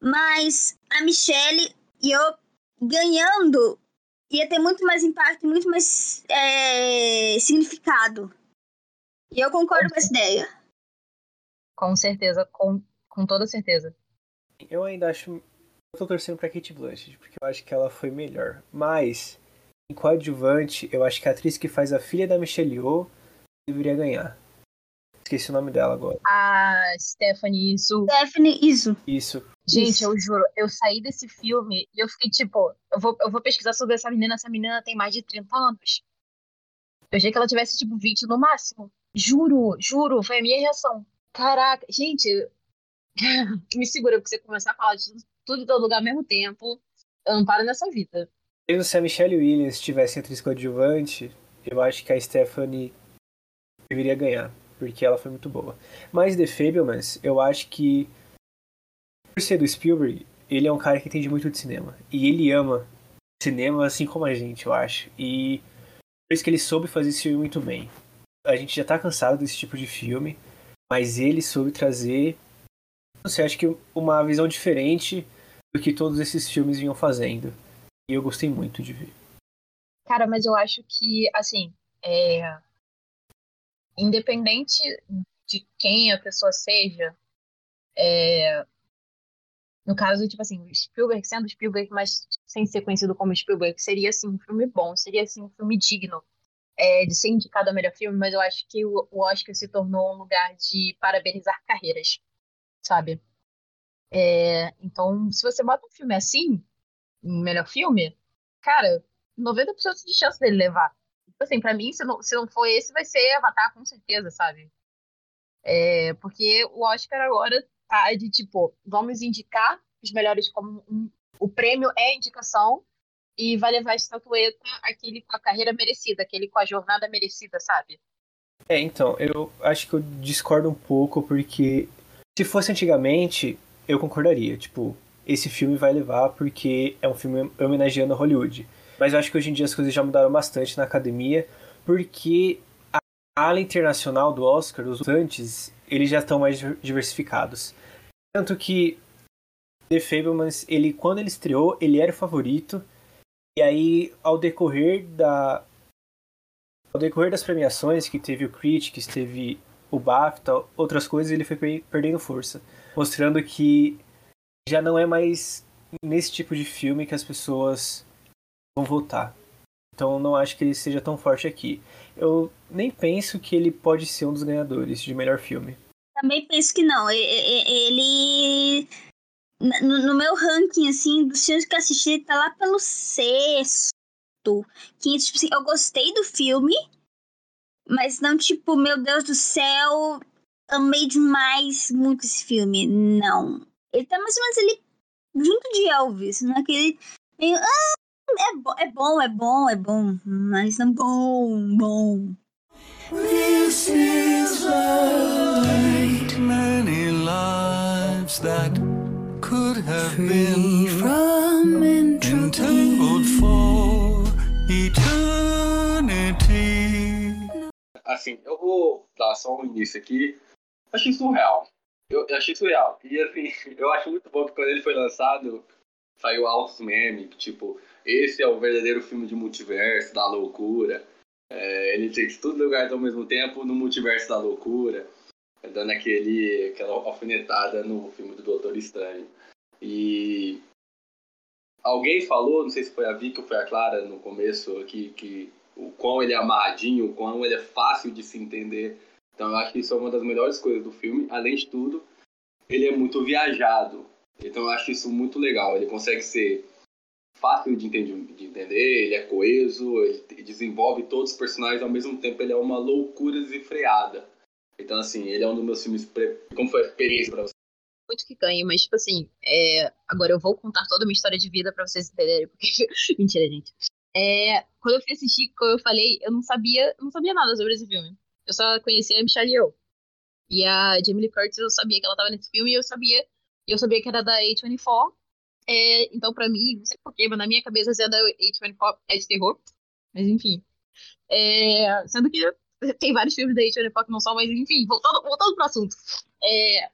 S4: mas a Michelle e eu ganhando ia ter muito mais impacto, muito mais é, significado. E eu concordo com, com essa ideia.
S2: Com certeza, com, com toda certeza.
S3: Eu ainda acho tô torcendo pra Kate Blanchett, porque eu acho que ela foi melhor. Mas, em coadjuvante, eu acho que a atriz que faz a filha da Michelle Yeoh deveria ganhar. Esqueci o nome dela agora.
S2: A Stephanie Isu.
S4: Stephanie Isu.
S3: Isso.
S2: Gente,
S3: Isso.
S2: eu juro, eu saí desse filme e eu fiquei tipo, eu vou, eu vou pesquisar sobre essa menina, essa menina tem mais de 30 anos. Eu achei que ela tivesse tipo 20 no máximo. Juro, juro, foi a minha reação. Caraca, gente, <laughs> me segura, porque você começar a falar de tudo em todo lugar ao mesmo tempo. Eu não paro nessa vida.
S3: Mesmo se a Michelle Williams tivesse atriz coadjuvante, eu acho que a Stephanie deveria ganhar, porque ela foi muito boa. Mas The Fablemans, eu acho que, por ser do Spielberg, ele é um cara que entende muito de cinema. E ele ama cinema assim como a gente, eu acho. E por isso que ele soube fazer esse filme muito bem. A gente já tá cansado desse tipo de filme, mas ele soube trazer, não sei, acho que uma visão diferente que todos esses filmes vinham fazendo. E eu gostei muito de ver.
S2: Cara, mas eu acho que, assim, é... independente de quem a pessoa seja, é... no caso, tipo assim, Spielberg sendo Spielberg, mas sem ser conhecido como Spielberg, seria, assim, um filme bom, seria, assim, um filme digno é, de ser indicado a melhor filme, mas eu acho que o, o Oscar se tornou um lugar de parabenizar carreiras, sabe? É, então, se você bota um filme assim, em melhor filme, cara, 90% de chance dele levar. Tipo assim, pra mim, se não, se não for esse, vai ser Avatar, com certeza, sabe? É, porque o Oscar agora tá de tipo, vamos indicar os melhores como um, o prêmio é indicação e vai levar a estatueta aquele com a carreira merecida, aquele com a jornada merecida, sabe?
S3: É, então, eu acho que eu discordo um pouco, porque se fosse antigamente, eu concordaria. Tipo, esse filme vai levar porque é um filme homenageando a Hollywood. Mas eu acho que hoje em dia as coisas já mudaram bastante na academia, porque a ala internacional do Oscar, os votantes, eles já estão mais diversificados. Tanto que The Fablemans, ele, quando ele estreou, ele era o favorito. E aí, ao decorrer da... Ao decorrer das premiações, que teve o Critics, teve o BAFTA, outras coisas, ele foi perdendo força mostrando que já não é mais nesse tipo de filme que as pessoas vão votar. Então não acho que ele seja tão forte aqui. Eu nem penso que ele pode ser um dos ganhadores de melhor filme.
S4: Também penso que não. Ele. No meu ranking, assim, dos filmes que assisti, ele tá lá pelo sexto. Que, tipo assim, eu gostei do filme, mas não, tipo, meu Deus do céu, amei demais muito esse filme. Não. Ele tá mais ou menos ali junto de Elvis, né? naquele meio. Ah, é, bo é bom, é bom, é bom, mas não bom, bom. This is right. Many lives that could have Free been from entangled for eternity.
S1: Assim, eu vou dar só um início aqui Achei surreal. Eu, eu achei surreal. E assim, <laughs> eu acho muito bom que quando ele foi lançado, saiu altos memes, tipo, esse é o verdadeiro filme de multiverso, da loucura. É, ele tem tudo lugares ao mesmo tempo no multiverso da loucura, dando aquele, aquela alfinetada no filme do Doutor Estranho. E alguém falou, não sei se foi a Vicky ou foi a Clara no começo aqui, que o quão ele é amarradinho, o quão ele é fácil de se entender. Então eu acho que isso é uma das melhores coisas do filme. Além de tudo, ele é muito viajado. Então eu acho isso muito legal. Ele consegue ser fácil de entender, de entender ele é coeso, ele desenvolve todos os personagens ao mesmo tempo, ele é uma loucura desenfreada. Então, assim, ele é um dos meus filmes. Como foi a experiência pra você?
S2: Muito que ganho, mas, tipo assim, é... agora eu vou contar toda a minha história de vida pra vocês entenderem. Porque... <laughs> Mentira, gente. É... Quando eu fui assistir, como eu falei, eu não sabia, não sabia nada sobre esse filme. Eu só conhecia a Michelle Yeoh. E a Jamie Lee Curtis, eu sabia que ela tava nesse filme e eu sabia, eu sabia que era da A24. É, então, pra mim, não sei porquê, mas na minha cabeça, se é da A24 é de terror. Mas, enfim. É, sendo que tem vários filmes da A24 que não são, mas, enfim, voltando, voltando pro assunto. É,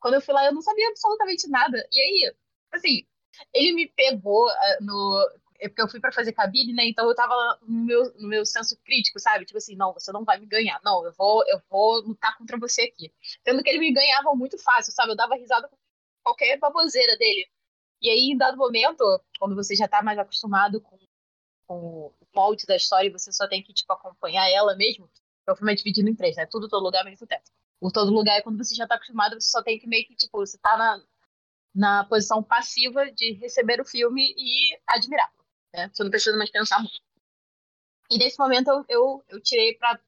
S2: quando eu fui lá, eu não sabia absolutamente nada. E aí, assim, ele me pegou uh, no. É porque eu fui para fazer cabine, né? Então eu tava no meu, no meu senso crítico, sabe? Tipo assim, não, você não vai me ganhar. Não, eu vou, eu vou lutar contra você aqui. Sendo que ele me ganhava muito fácil, sabe? Eu dava risada com qualquer baboseira dele. E aí, em dado momento, quando você já tá mais acostumado com, com o molde da história e você só tem que, tipo, acompanhar ela mesmo, o filme é dividido em três, né? Tudo, todo lugar, mesmo tempo. O todo lugar é quando você já tá acostumado, você só tem que meio que, tipo, você tá na, na posição passiva de receber o filme e admirá-lo, né? Você não precisa mais pensar muito. E nesse momento eu, eu, eu tirei para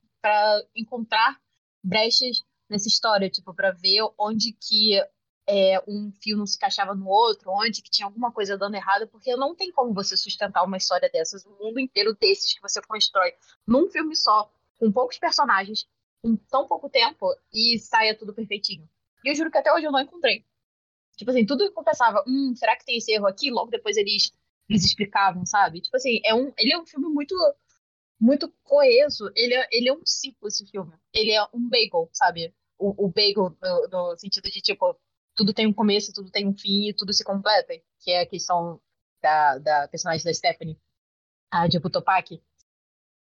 S2: encontrar brechas nessa história, tipo, para ver onde que é, um fio não se encaixava no outro, onde que tinha alguma coisa dando errado, porque não tem como você sustentar uma história dessas, um mundo inteiro desses que você constrói num filme só, com poucos personagens, em tão pouco tempo, e saia tudo perfeitinho. E eu juro que até hoje eu não encontrei. Tipo assim, tudo que eu pensava, hum, será que tem esse erro aqui? Logo depois eles, eles explicavam, sabe? Tipo assim, é um, ele é um filme muito muito coeso. Ele é, ele é um ciclo, esse filme. Ele é um bagel, sabe? O, o bagel no, no sentido de, tipo, tudo tem um começo, tudo tem um fim e tudo se completa, que é a questão da, da personagem da Stephanie, a de Topak.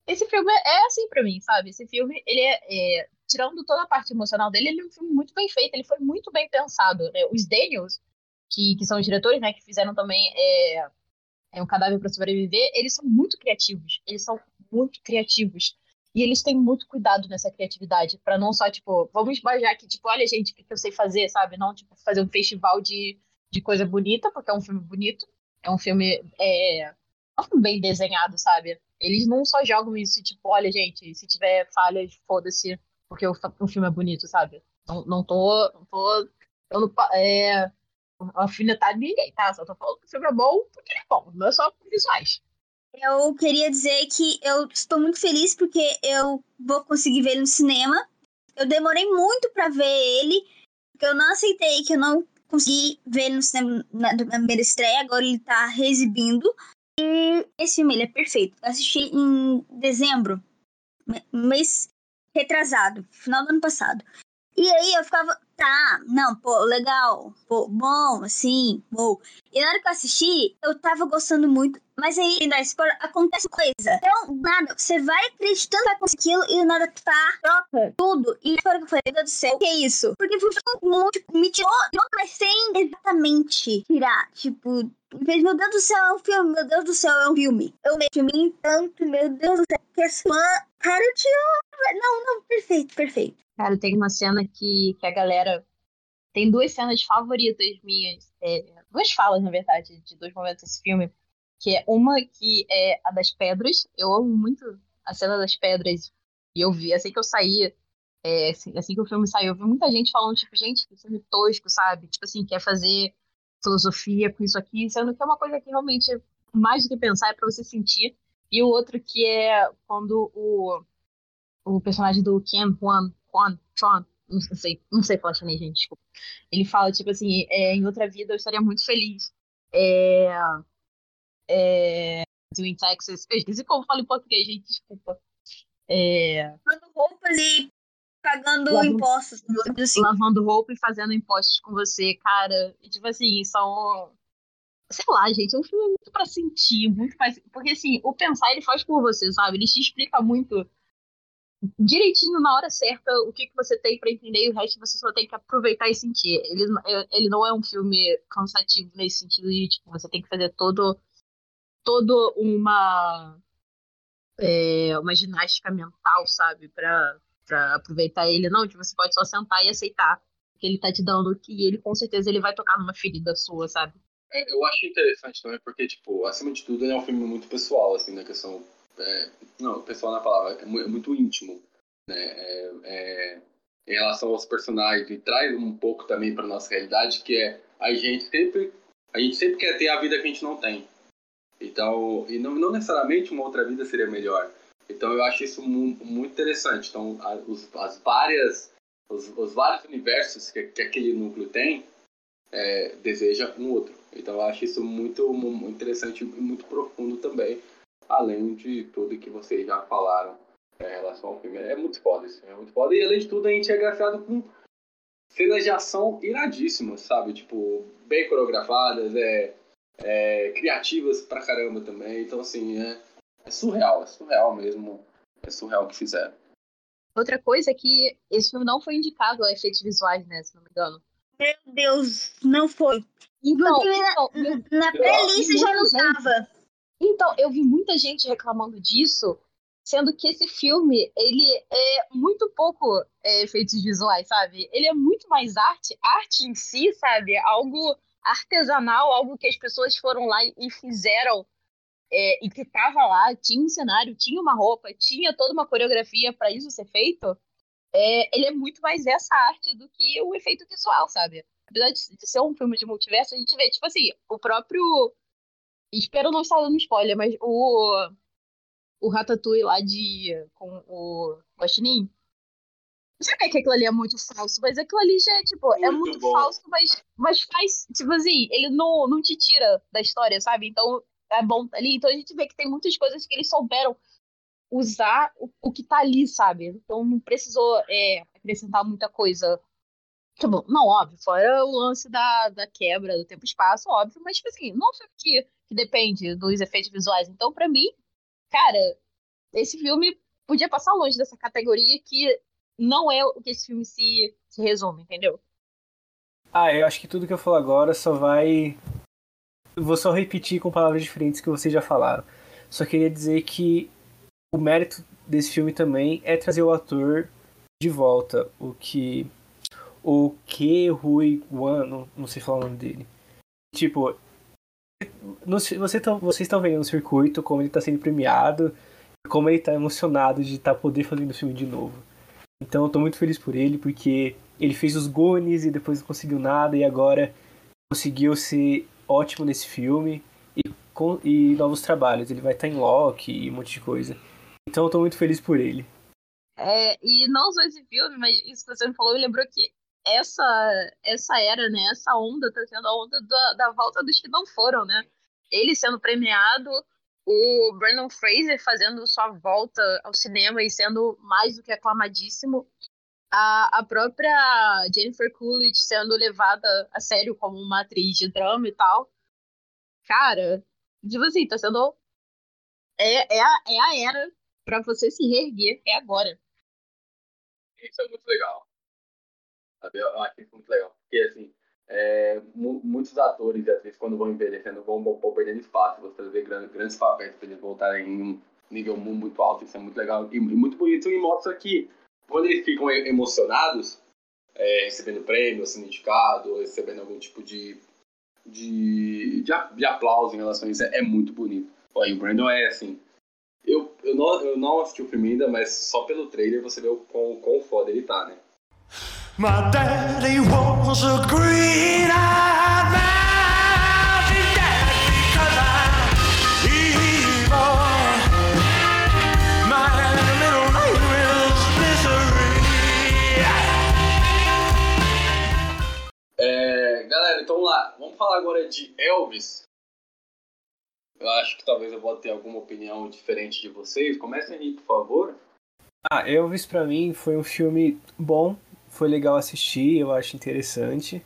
S2: Esse filme é assim para mim, sabe? Esse filme, ele é, é, tirando toda a parte emocional dele, ele é um filme muito bem feito, ele foi muito bem pensado. Né? Os Daniels, que, que são os diretores, né, que fizeram também é, é um cadáver para sobreviver, eles são muito criativos. Eles são muito criativos. E eles têm muito cuidado nessa criatividade, para não só, tipo, vamos esbajar aqui, tipo, olha, gente, o que eu sei fazer, sabe? Não, tipo, fazer um festival de, de coisa bonita, porque é um filme bonito, é um filme, é, é bem desenhado, sabe? Eles não só jogam isso, tipo, olha, gente, se tiver falhas, foda-se, porque o, o filme é bonito, sabe? Não, não tô, não tô, eu não, é, alfinetar de ninguém, tá? Só tô falando que o filme é bom porque ele é bom, não é só visuais.
S4: Eu queria dizer que eu estou muito feliz porque eu vou conseguir ver ele no cinema. Eu demorei muito para ver ele, porque eu não aceitei que eu não consegui ver ele no cinema na, na primeira estreia, agora ele tá reexibindo. E esse filme ele é perfeito. Eu assisti em dezembro, mês retrasado, final do ano passado. E aí eu ficava, tá, não, pô, legal, pô, bom, assim, bom. E na hora que eu assisti, eu tava gostando muito, mas aí, da spoiler, acontece coisa. Então, nada, você vai acreditando que vai conseguir e nada tá, troca tudo. E na hora que eu falei, meu Deus do céu, que é isso? Porque foi muito, me tirou, mas sem exatamente tirar, tipo, meu Deus do céu, é um filme, meu Deus do céu, é um filme. Eu me filme tanto, meu Deus do céu, que essa fã, cara, eu te amo. Não, não, perfeito, perfeito.
S2: Cara, tem uma cena que, que a galera. Tem duas cenas favoritas minhas. É, duas falas, na verdade, de dois momentos desse filme. Que é uma que é a das pedras. Eu amo muito a cena das pedras. E eu vi, assim que eu saí, é, assim, assim, que o filme saiu, eu vi muita gente falando, tipo, gente, que filme tosco, sabe? Tipo assim, quer fazer filosofia com isso aqui, sendo que é uma coisa que realmente, mais do que pensar, é pra você sentir. E o outro que é quando o, o personagem do Ken Juan Quan, Chuan, não sei, não sei falar chinês, gente, desculpa. Ele fala, tipo assim, é, em outra vida eu estaria muito feliz. É, é, em Texas, eu esqueci como falo em português, gente, desculpa. É...
S4: Lavando roupa ali, pagando
S2: Lavando-
S4: impostos. Assim.
S2: lavando roupa e fazendo impostos com você, cara. E, tipo assim, são. Sei lá, gente, é um filme muito pra sentir, muito pra... Porque, assim, o pensar ele faz por você, sabe? Ele te explica muito direitinho na hora certa o que, que você tem pra entender e o resto você só tem que aproveitar e sentir. Ele, ele não é um filme cansativo nesse sentido de, tipo, você tem que fazer todo, todo uma. é, uma ginástica mental, sabe? Pra, pra aproveitar ele. Não, tipo, você pode só sentar e aceitar que ele tá te dando, que ele com certeza ele vai tocar numa ferida sua, sabe?
S1: É, eu acho interessante também porque, tipo, acima de tudo, ele é um filme muito pessoal, assim, na questão. É, não, pessoal na palavra, é, é muito íntimo, né? É, é, em relação aos personagens, e traz um pouco também pra nossa realidade, que é a gente sempre. A gente sempre quer ter a vida que a gente não tem. Então, e não, não necessariamente uma outra vida seria melhor. Então eu acho isso mu- muito interessante. Então, os, as várias. Os, os vários universos que, que aquele núcleo tem, é, deseja um outro. Então eu acho isso muito, mu- muito interessante e muito profundo também, além de tudo que vocês já falaram é, em relação ao filme. É muito foda isso, é muito foda. E além de tudo, a gente é graciado com cenas de ação iradíssimas, sabe? Tipo, bem coreografadas, é, é, criativas pra caramba também. Então, assim, é, é surreal, é surreal mesmo. É surreal o que fizeram.
S2: Outra coisa é que esse filme não foi indicado a efeitos visuais, né? Se não me engano.
S4: Meu Deus, não foi.
S2: Então,
S4: na-
S2: então, meu
S4: Na pré-lista já não
S2: muita gente-
S4: tava.
S2: Então, eu vi muita gente reclamando disso, sendo que esse filme, ele é muito pouco é, efeitos visuais, sabe? Ele é muito mais arte, arte em si, sabe? Algo artesanal, algo que as pessoas foram lá e fizeram é, e que tava lá, tinha um cenário, tinha uma roupa, tinha toda uma coreografia para isso ser feito. É, ele é muito mais essa arte do que o efeito visual, sabe? Apesar de de ser um filme de multiverso, a gente vê, tipo assim, o próprio Espero não estar dando spoiler, mas o. O Ratatouille lá de. com o Guaxinim. Você vê que aquilo ali é muito falso, mas aquilo ali já é, tipo, é
S1: Muito
S2: muito
S1: bom.
S2: falso, mas, mas faz, tipo assim, ele não, não te tira da história, sabe? Então é bom ali. Então a gente vê que tem muitas coisas que eles souberam usar o, o que tá ali, sabe? Então não precisou é, acrescentar muita coisa. Tipo, não, óbvio, fora o lance da, da quebra do tempo e espaço, óbvio, mas, tipo assim, não sei que, que depende dos efeitos visuais. Então, pra mim, cara, esse filme podia passar longe dessa categoria que não é o que esse filme se, se resume, entendeu?
S3: Ah, eu acho que tudo que eu falo agora só vai. Vou só repetir com palavras diferentes que vocês já falaram. Só queria dizer que o mérito desse filme também é trazer o ator de volta. O que. O que Rui Wan, não, não sei falar o nome dele. Tipo. no- você vocês estão vendo no circuito como ele está sendo premiado, como ele está emocionado de estar poder fazendo o filme de novo. Então eu tô muito feliz por ele, porque ele fez os Goonies e depois não conseguiu nada e agora conseguiu ser ótimo nesse filme e, com, e novos trabalhos. Ele vai estar em Loki e um monte de coisa. Então eu tô muito feliz por ele.
S2: É, e não só esse filme, mas isso que você me falou, me lembrou que essa, essa era, né, essa onda tá sendo a onda da, da volta dos que não foram, né? Ele sendo premiado, o Brandon Fraser fazendo sua volta ao cinema e sendo mais do que aclamadíssimo, a, a própria Jennifer Coolidge sendo levada a sério como uma atriz de drama e tal. Cara, tipo assim, tá sendo. É, é, a, é a era pra você se reerguer, é agora.
S1: Isso é muito legal. Sabe? Eu acho isso muito legal. Porque, assim, é, mu- muitos atores e atrizes, quando vão envelhecendo, vão, vão, vão perdendo espaço. Você vê grandes, grandes papéis para eles voltarem em um nível mu- muito alto. Isso é muito legal e, e muito bonito. E mostra que, quando eles ficam emocionados, é, recebendo prêmio, sendo indicado, recebendo algum tipo de, de, de, de aplauso em relação a isso, é, é muito bonito. E o Brandon é, assim... Eu, eu, não, eu não assisti o filme ainda, mas só pelo trailer você vê o quão, quão foda ele tá, né?
S5: My daddy was a green-eyed mountain dad because I'm evil. My middle name is misery.
S1: É, galera, então vamos lá. Vamos falar agora de Elvis. Eu acho que talvez eu vou ter alguma opinião diferente de vocês. Comecem aí, por favor.
S3: Ah, Elvis pra mim foi um filme bom, foi legal assistir, eu acho interessante.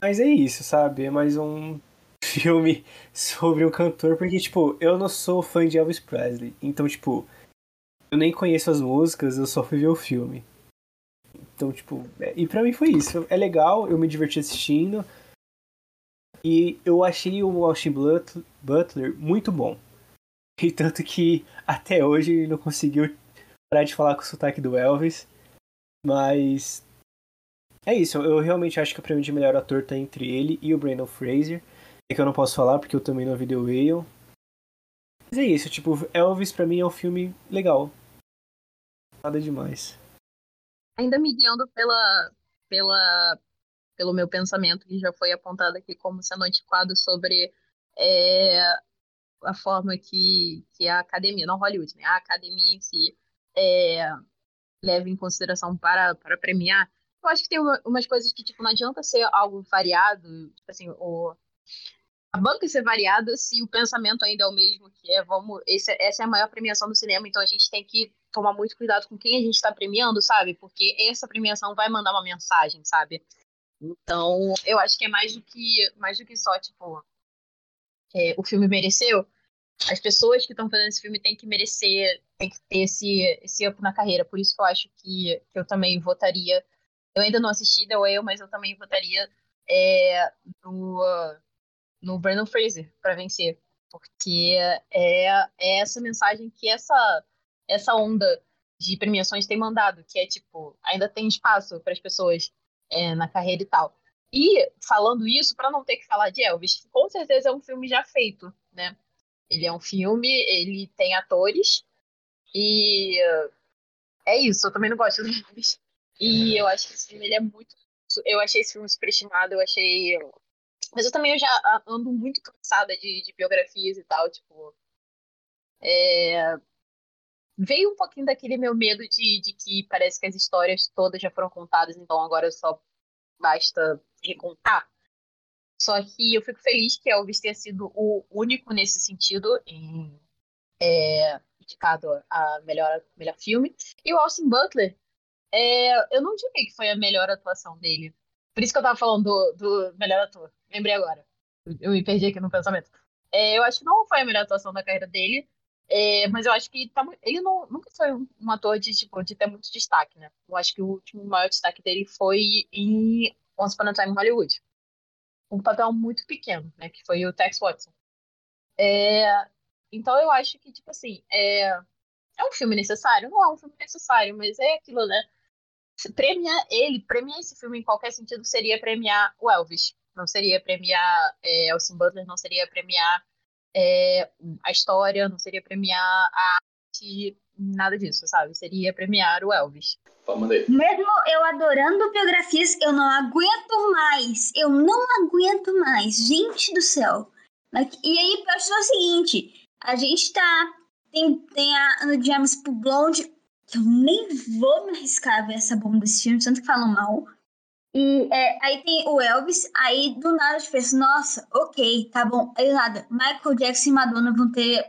S3: Mas é isso, sabe? É mais um <laughs> filme sobre um cantor, porque, tipo, eu não sou fã de Elvis Presley. Então, tipo, eu nem conheço as músicas, eu só fui ver o filme. Então, tipo, é- e pra mim foi isso. É legal, eu me diverti assistindo. E eu achei o Austin Butler muito bom. E tanto que até hoje ele não conseguiu parar de falar com o sotaque do Elvis. Mas. É isso, eu realmente acho que o prêmio de melhor ator tá entre ele e o Brandon Fraser. É que eu não posso falar porque eu também não vi The Whale. Mas é isso, tipo, Elvis pra mim é um filme legal. Nada demais.
S2: Ainda me guiando pela, pela, pelo meu pensamento, que já foi apontado aqui como sendo antiquado sobre é, a forma que, que a academia, não Hollywood, né? A academia em si é, leva em consideração para, para premiar. Eu acho que tem uma- umas coisas que, tipo, não adianta ser algo variado, tipo assim, o, a banca ser variada se o pensamento ainda é o mesmo, que é, vamos, esse, essa é a maior premiação do cinema, então a gente tem que tomar muito cuidado com quem a gente está premiando, sabe? Porque essa premiação vai mandar uma mensagem, sabe? Então, eu acho que é mais do que, mais do que só, tipo, é, o filme mereceu. As pessoas que estão fazendo esse filme têm que merecer, têm que ter esse, esse up na carreira. Por isso que eu acho que, que eu também votaria. Eu ainda não assisti The Whale, mas eu também votaria é, no, no Brandon Fraser para vencer. Porque é, é essa mensagem que essa, essa onda de premiações tem mandado, que é tipo, ainda tem espaço para as pessoas é, na carreira e tal. E falando isso, para não ter que falar de Elvis, com certeza é um filme já feito, né? Ele é um filme, ele tem atores e é isso. Eu também não gosto do Elvis. E eu acho que esse filme ele é muito. Eu achei esse filme superestimado, eu achei. Mas eu também eu já ando muito cansada de, de biografias e tal, tipo. É, Veio um pouquinho daquele meu medo de, de que parece que as histórias todas já foram contadas, então agora só basta recontar. Só que eu fico feliz que Elvis tenha sido o único nesse sentido, em, é, indicado a melhor, melhor filme. E o Austin Butler, é, eu não diria que foi a melhor atuação dele. Por isso que eu tava falando do, do melhor ator. Lembrei agora. Eu me perdi aqui no pensamento. É, eu acho que não foi a melhor atuação da carreira dele. É, mas eu acho que tá ele não, nunca foi um, ator de, tipo, de ter muito destaque, né? Eu acho que o último maior destaque dele foi em Once Upon a Time Hollywood. Um papel muito pequeno, né? Que foi o Tex Watson. É, então eu acho que, tipo assim, é, é um filme necessário? Não é um filme necessário, mas é aquilo, né? Se Premiar ele, premiar esse filme em qualquer sentido seria premiar o Elvis. Não seria premiar é, Austin Butler, não seria premiar é, a história, não seria premiar a arte, nada disso, sabe? Seria premiar o Elvis.
S1: Aí.
S4: Mesmo eu adorando biografias, eu não aguento mais. Eu não aguento mais. Gente do céu. E aí, eu acho o seguinte: a gente tá. Tem, tem a Ana James pro Blonde, que eu nem vou me arriscar a ver essa bomba desse filme, tanto que falam mal. E é, aí tem o Elvis, aí do nada a gente pensa, nossa, ok, tá bom. Aí do nada, Michael Jackson e Madonna vão ter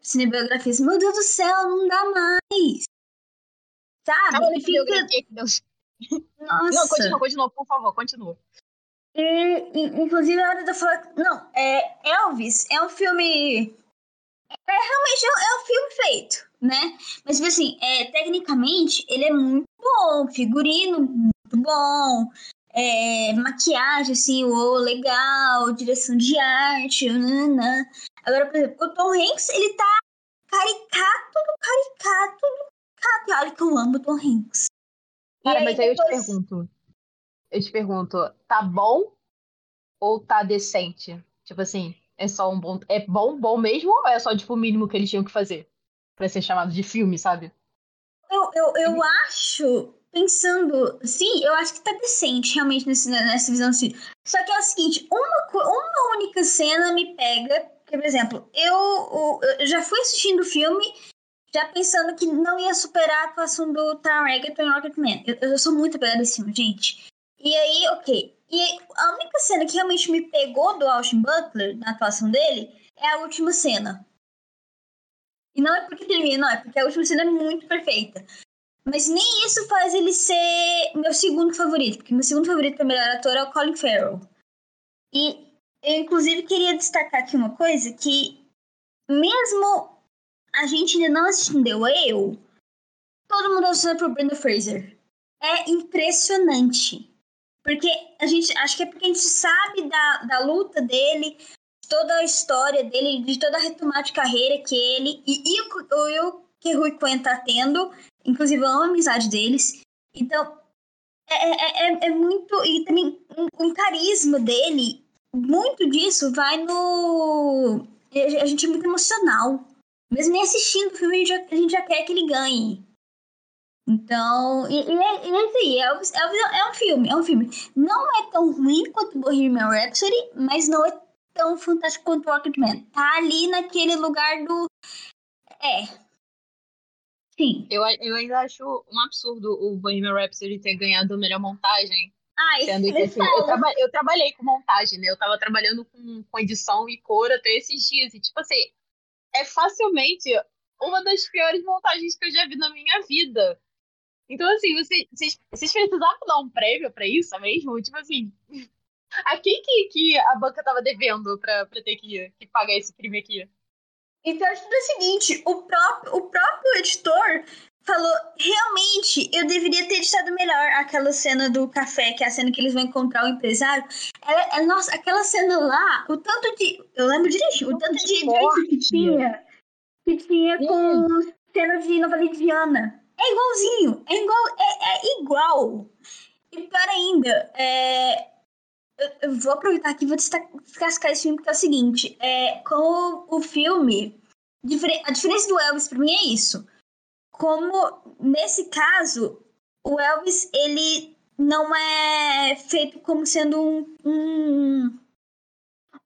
S4: cinebiografias. Meu Deus do céu, não dá mais. Sabe? Fica-
S2: que Deus.
S4: Nossa.
S2: Não, continua, continua, por favor, continua.
S4: E, inclusive, a hora de eu falar. Não, é, Elvis é um filme. É realmente é um, é filme feito, né? Mas, tipo assim, é, tecnicamente, ele é muito bom. Figurino, muito bom. É, maquiagem, assim, o legal. Direção de arte. nananã. Agora, por exemplo, o Tom Hanks, ele tá caricato do caricato do caricato. E olha que eu amo o Tom Hanks.
S2: Cara, mas aí eu te pergunto. Eu te pergunto, tá bom ou tá decente? Tipo assim, é só um bom. É bom, bom mesmo, ou é só, tipo, o mínimo que eles tinham que fazer? Pra ser chamado de filme, sabe?
S4: Eu, eu, eu acho, pensando, sim, eu acho que tá decente realmente nesse, nessa visão assim. Só que é o seguinte, uma, uma única cena me pega, porque, por exemplo, eu, eu já fui assistindo o filme já pensando que não ia superar a atuação do Taron Egerton em Rocketman. Eu, eu sou muito apegada a esse filme, gente. E aí, ok. E aí, a única cena que realmente me pegou do Austin Butler, na atuação dele, é a última cena. E não é porque termina, não, é porque a última cena é muito perfeita. Mas nem isso faz ele ser meu segundo favorito, porque meu segundo favorito para melhor ator é o Colin Farrell. E eu, inclusive, queria destacar aqui uma coisa, que mesmo a gente ainda não assistindo Whale, todo mundo associando pro Brenda Fraser. É impressionante. Porque a gente, acho que é porque a gente sabe da, da luta dele, de toda a história dele, de toda a retomada de carreira que ele e, e o, o que Rui Coen tá tendo, inclusive eu amo a amizade deles. Então, é, é, é, é muito. E também um, um carisma dele, muito disso vai no. A gente é muito emocional. Mesmo nem assistindo o filme, a gente, já, a gente já quer que ele ganhe. Então, e, e, é, é isso aí, Elvis, Elvis é um filme, é um filme. Não é tão ruim quanto Bohemian Rhapsody, mas não é tão fantástico quanto Rocketman. Tá ali naquele lugar do... É. Sim.
S2: Eu, eu ainda acho um absurdo o Bohemian Rhapsody ter ganhado a melhor montagem.
S4: Ai,
S2: Sendo que, <laughs> assim, eu, traba eu trabalhei com montagem, né? Eu tava trabalhando com, com edição e cor até esses dias. E, tipo assim, é facilmente uma das piores montagens que eu já vi na minha vida. Então, assim, vocês, vocês, vocês precisavam dar um prêmio pra isso mesmo? Tipo assim, <laughs> a quem que, que a banca tava devendo pra, pra ter que, que pagar esse crime aqui?
S4: Então, acho que é o seguinte, o próprio, o próprio editor falou, realmente, eu deveria ter editado melhor aquela cena do café, que é a cena que eles vão encontrar o empresário. Ela, nossa, aquela cena lá, o tanto de... Eu lembro direitinho, o tanto de gente que tinha, que tinha com cenas de novela indiana. É igualzinho, é igual, é, é igual. E pior ainda, é, eu, eu vou aproveitar aqui e vou descascar esse filme, porque é o seguinte, é, com o, o filme, a diferença do Elvis pra mim é isso. Como, nesse caso, o Elvis, ele não é feito como sendo um, um,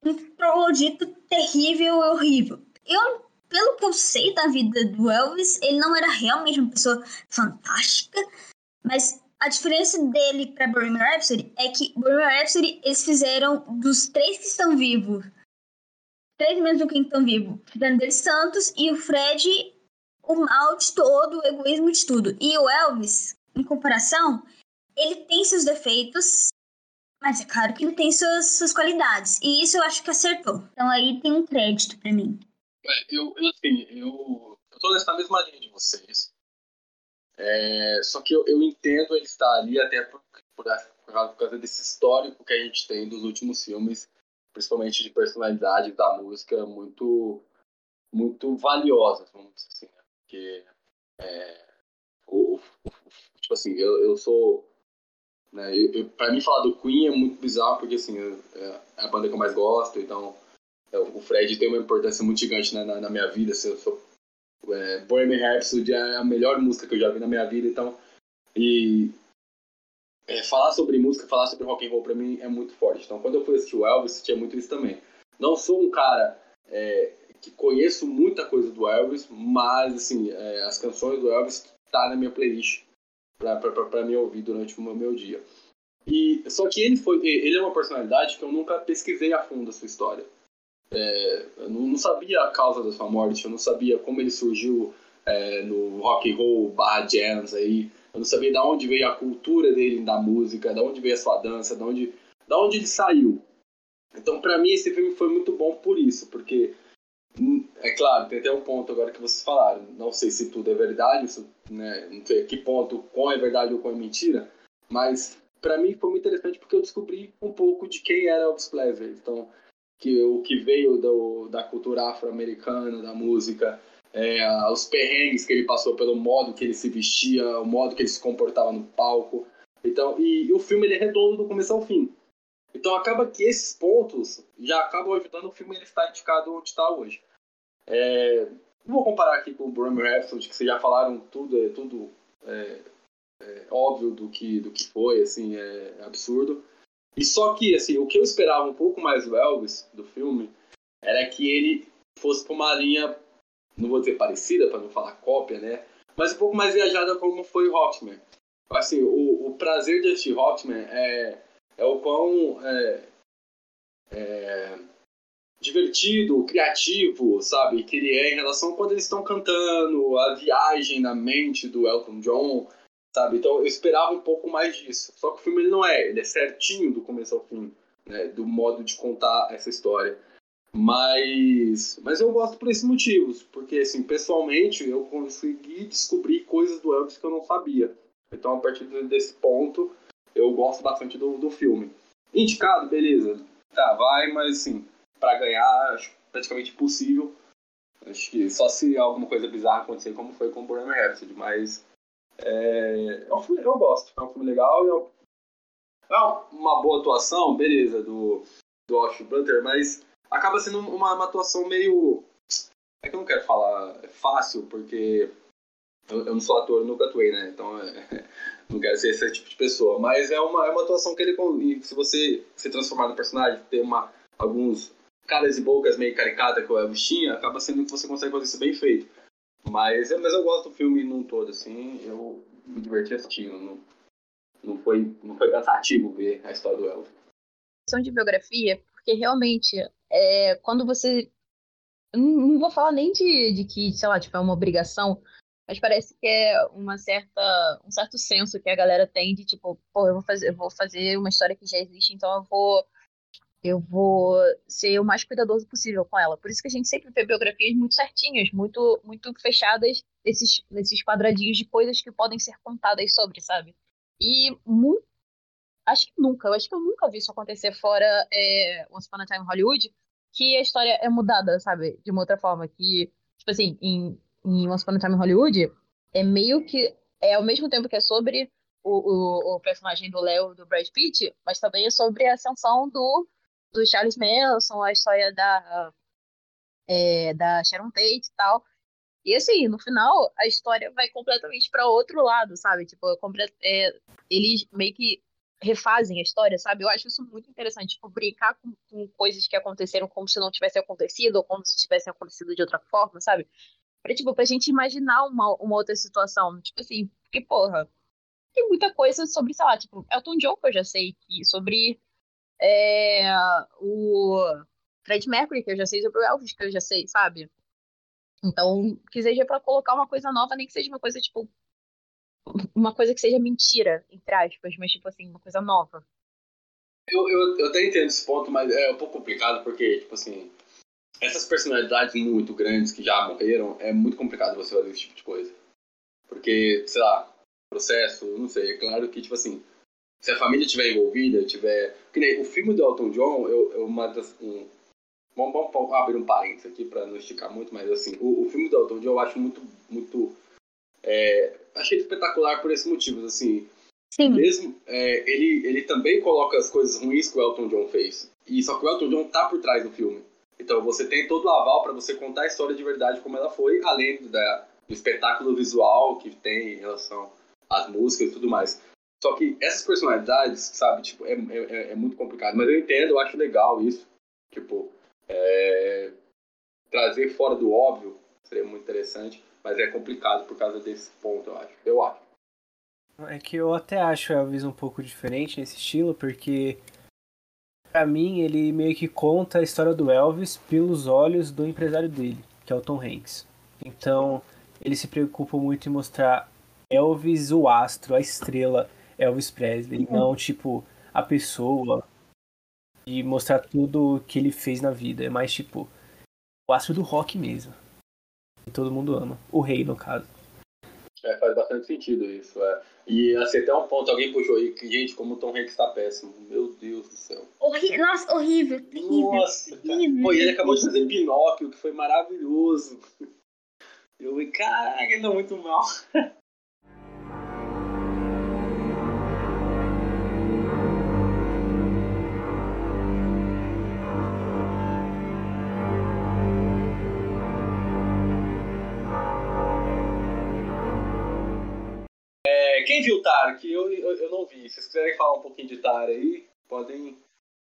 S4: um troglodito terrível e horrível. Eu pelo que eu sei da vida do Elvis, ele não era realmente uma pessoa fantástica, mas a diferença dele para Bohemian Rhapsody é que Bohemian Rhapsody eles fizeram dos três que estão vivos, três menos do que estão vivos, fizeram santos e o Fred o mal de todo, o egoísmo de tudo. E o Elvis, em comparação, ele tem seus defeitos, mas é claro que ele tem suas, suas qualidades. E isso eu acho que acertou. Então aí tem um crédito para mim.
S1: É, eu, eu, assim, eu, eu tô nessa mesma linha de vocês. É, só que eu, eu entendo ele estar ali até por, por, por causa desse histórico que a gente tem dos últimos filmes, principalmente de personalidade da música, muito muito valiosas, vamos dizer assim. Né? Porque, é, o, o, tipo assim, eu, eu sou. Né, eu, eu, pra mim, falar do Queen é muito bizarro, porque assim, é, é a banda que eu mais gosto, então é, o Fred tem uma importância muito gigante na, na, na minha vida. Assim, eu sou, é, Bohemian Rhapsody é a melhor música que eu já vi na minha vida, então. E é, falar sobre música, falar sobre rock and roll para mim é muito forte. Então, quando eu fui assistir o Elvis, tinha muito isso também. Não sou um cara é, que conheço muita coisa do Elvis, mas assim, é, as canções do Elvis tá na minha playlist para me ouvir durante o meu dia. E só que ele foi, ele é uma personalidade que eu nunca pesquisei a fundo a sua história. É, eu não sabia a causa da sua morte, eu não sabia como ele surgiu é, no rock and roll barra jazz aí, eu não sabia de onde veio a cultura dele da música, de onde veio a sua dança, de onde, de onde ele saiu. Então, para mim, esse filme foi muito bom por isso, porque, é claro, tem até um ponto agora que vocês falaram, não sei se tudo é verdade, isso, né, não sei que ponto, qual é verdade ou qual é mentira, mas para mim foi muito interessante porque eu descobri um pouco de quem era Elvis Presley. Então, que o que veio do, da cultura afro-americana, da música, é, os perrengues que ele passou pelo modo que ele se vestia, o modo que ele se comportava no palco. Então, e, e o filme ele é redondo do começo ao fim. Então acaba que esses pontos já acabam ajudando o filme ele estar indicado onde está hoje. É, vou comparar aqui com o Bohemian Rhapsody, que vocês já falaram tudo, é tudo é, é, óbvio do que, do que foi, assim, é absurdo. E só que, assim, o que eu esperava um pouco mais do Elvis, do filme, era que ele fosse pra uma linha, não vou dizer parecida, para não falar cópia, né? Mas um pouco mais viajada como foi o Rockman. Assim, o, o prazer de assistir Rockman é, é o quão é, é, divertido, criativo, sabe, que ele é em relação a quando eles estão cantando, a viagem na mente do Elton John, sabe? Então eu esperava um pouco mais disso. Só que o filme ele não é, ele é certinho do começo ao fim, né, do modo de contar essa história. Mas, mas eu gosto por esses motivos, porque assim, pessoalmente eu consegui descobrir coisas do Elvis que eu não sabia. Então a partir desse ponto eu gosto bastante do, do filme. Indicado, beleza. Tá, vai, mas assim, para ganhar, acho praticamente impossível. Acho que só se alguma coisa bizarra acontecer, como foi com o Bohemian Rhapsody, mas é, é um filme, eu gosto, é um filme legal, é, um, é uma boa atuação, beleza, do, do Austin Butler, mas acaba sendo uma, uma atuação meio. É que eu não quero falar fácil, porque eu, eu não sou ator, nunca atuei, né? Então é, não quero ser esse tipo de pessoa. Mas é uma, é uma atuação que ele. Se você se transformar no personagem, ter uma, alguns caras e bocas meio caricatas que o Elvis tinha, acaba sendo que você consegue fazer isso bem feito. Mas, é, mas eu gosto do filme num todo, assim, eu me diverti assistindo. Não, não, foi, não foi cansativo ver a história do Elvis.
S2: Questão de biografia, porque realmente, é, quando você. Não não vou falar nem de, de que, sei lá, tipo, é uma obrigação, mas parece que é uma certa, um certo senso que a galera tem de tipo, pô, eu vou fazer, eu vou fazer uma história que já existe, então eu vou eu vou ser o mais cuidadoso possível com ela. Por isso que a gente sempre vê biografias muito certinhas, muito muito fechadas nesses, nesses quadradinhos de coisas que podem ser contadas sobre, sabe? E acho que nunca, eu acho que eu nunca vi isso acontecer fora é, Once Upon a Time Hollywood, que a história é mudada, sabe? De uma outra forma, que, tipo assim, em, em Once Upon a Time in Hollywood, é meio que, é ao mesmo tempo que é sobre o, o, o personagem do Léo, do Brad Pitt, mas também é sobre a ascensão do, do Charles Manson, a história da, é, da Sharon Tate e tal. E assim, no final, a história vai completamente para outro lado, sabe? Tipo, é é, eles meio que refazem a história, sabe? Eu acho isso muito interessante, tipo, brincar com, com coisas que aconteceram como se não tivessem acontecido, ou como se tivessem acontecido de outra forma, sabe? Pra, tipo, pra gente imaginar uma, uma outra situação. Tipo assim, porque, porra, tem muita coisa sobre, sei lá, tipo, Elton John que eu já sei, que sobre é, o Fred Mercury, que eu já sei, sobre o Elvis, que eu já sei, sabe? Então, que seja pra colocar uma coisa nova, nem que seja uma coisa, tipo, uma coisa que seja mentira, entre aspas, mas, tipo assim, uma coisa nova.
S1: Eu, eu, eu até entendo esse ponto, mas é um pouco complicado porque, tipo assim, essas personalidades muito grandes que já morreram, é muito complicado você fazer esse tipo de coisa. Porque, sei lá, processo, não sei, é claro que, tipo assim, se a família estiver envolvida, tiver. Que nem o filme do Elton John, eu, eu uma das. Um... Vamos, abrir um parênteses aqui pra não esticar muito, mas assim, o, o filme do Elton John eu acho muito. muito é, achei espetacular por esses motivos, assim.
S4: Sim.
S1: Mesmo, é, ele, ele também coloca as coisas ruins que o Elton John fez. E só que o Elton John tá por trás do filme. Então você tem todo o aval para você contar a história de verdade como ela foi, além da, do espetáculo visual que tem em relação às músicas e tudo mais. Só que essas personalidades, sabe, tipo, é, é, é muito complicado. Mas eu entendo, eu acho legal isso. Tipo, é, trazer fora do óbvio seria muito interessante, mas é complicado por causa desse ponto, eu acho. Eu acho.
S3: É que eu até acho Elvis um pouco diferente nesse estilo, porque pra mim ele meio que conta a história do Elvis pelos olhos do empresário dele, que é o Tom Hanks. Então, ele se preocupa muito em mostrar Elvis o astro, a estrela Elvis Presley, não tipo a pessoa e mostrar tudo que ele fez na vida. É mais tipo o astro do rock mesmo. Que todo mundo ama. O rei, no caso.
S1: É, faz bastante sentido isso. É. E assim, até um ponto, alguém puxou aí que, gente, como o Tom Hanks tá péssimo. Meu Deus do céu.
S4: Horri Nossa, horrível, terrível.
S1: Nossa,
S4: terrível.
S1: Pô, e ele acabou de fazer Pinóquio, que foi maravilhoso. Eu falei, caraca, ele tá muito mal. <laughs> viu Tar? Que eu, eu, eu não vi. Se vocês quiserem falar um pouquinho de Tar aí, podem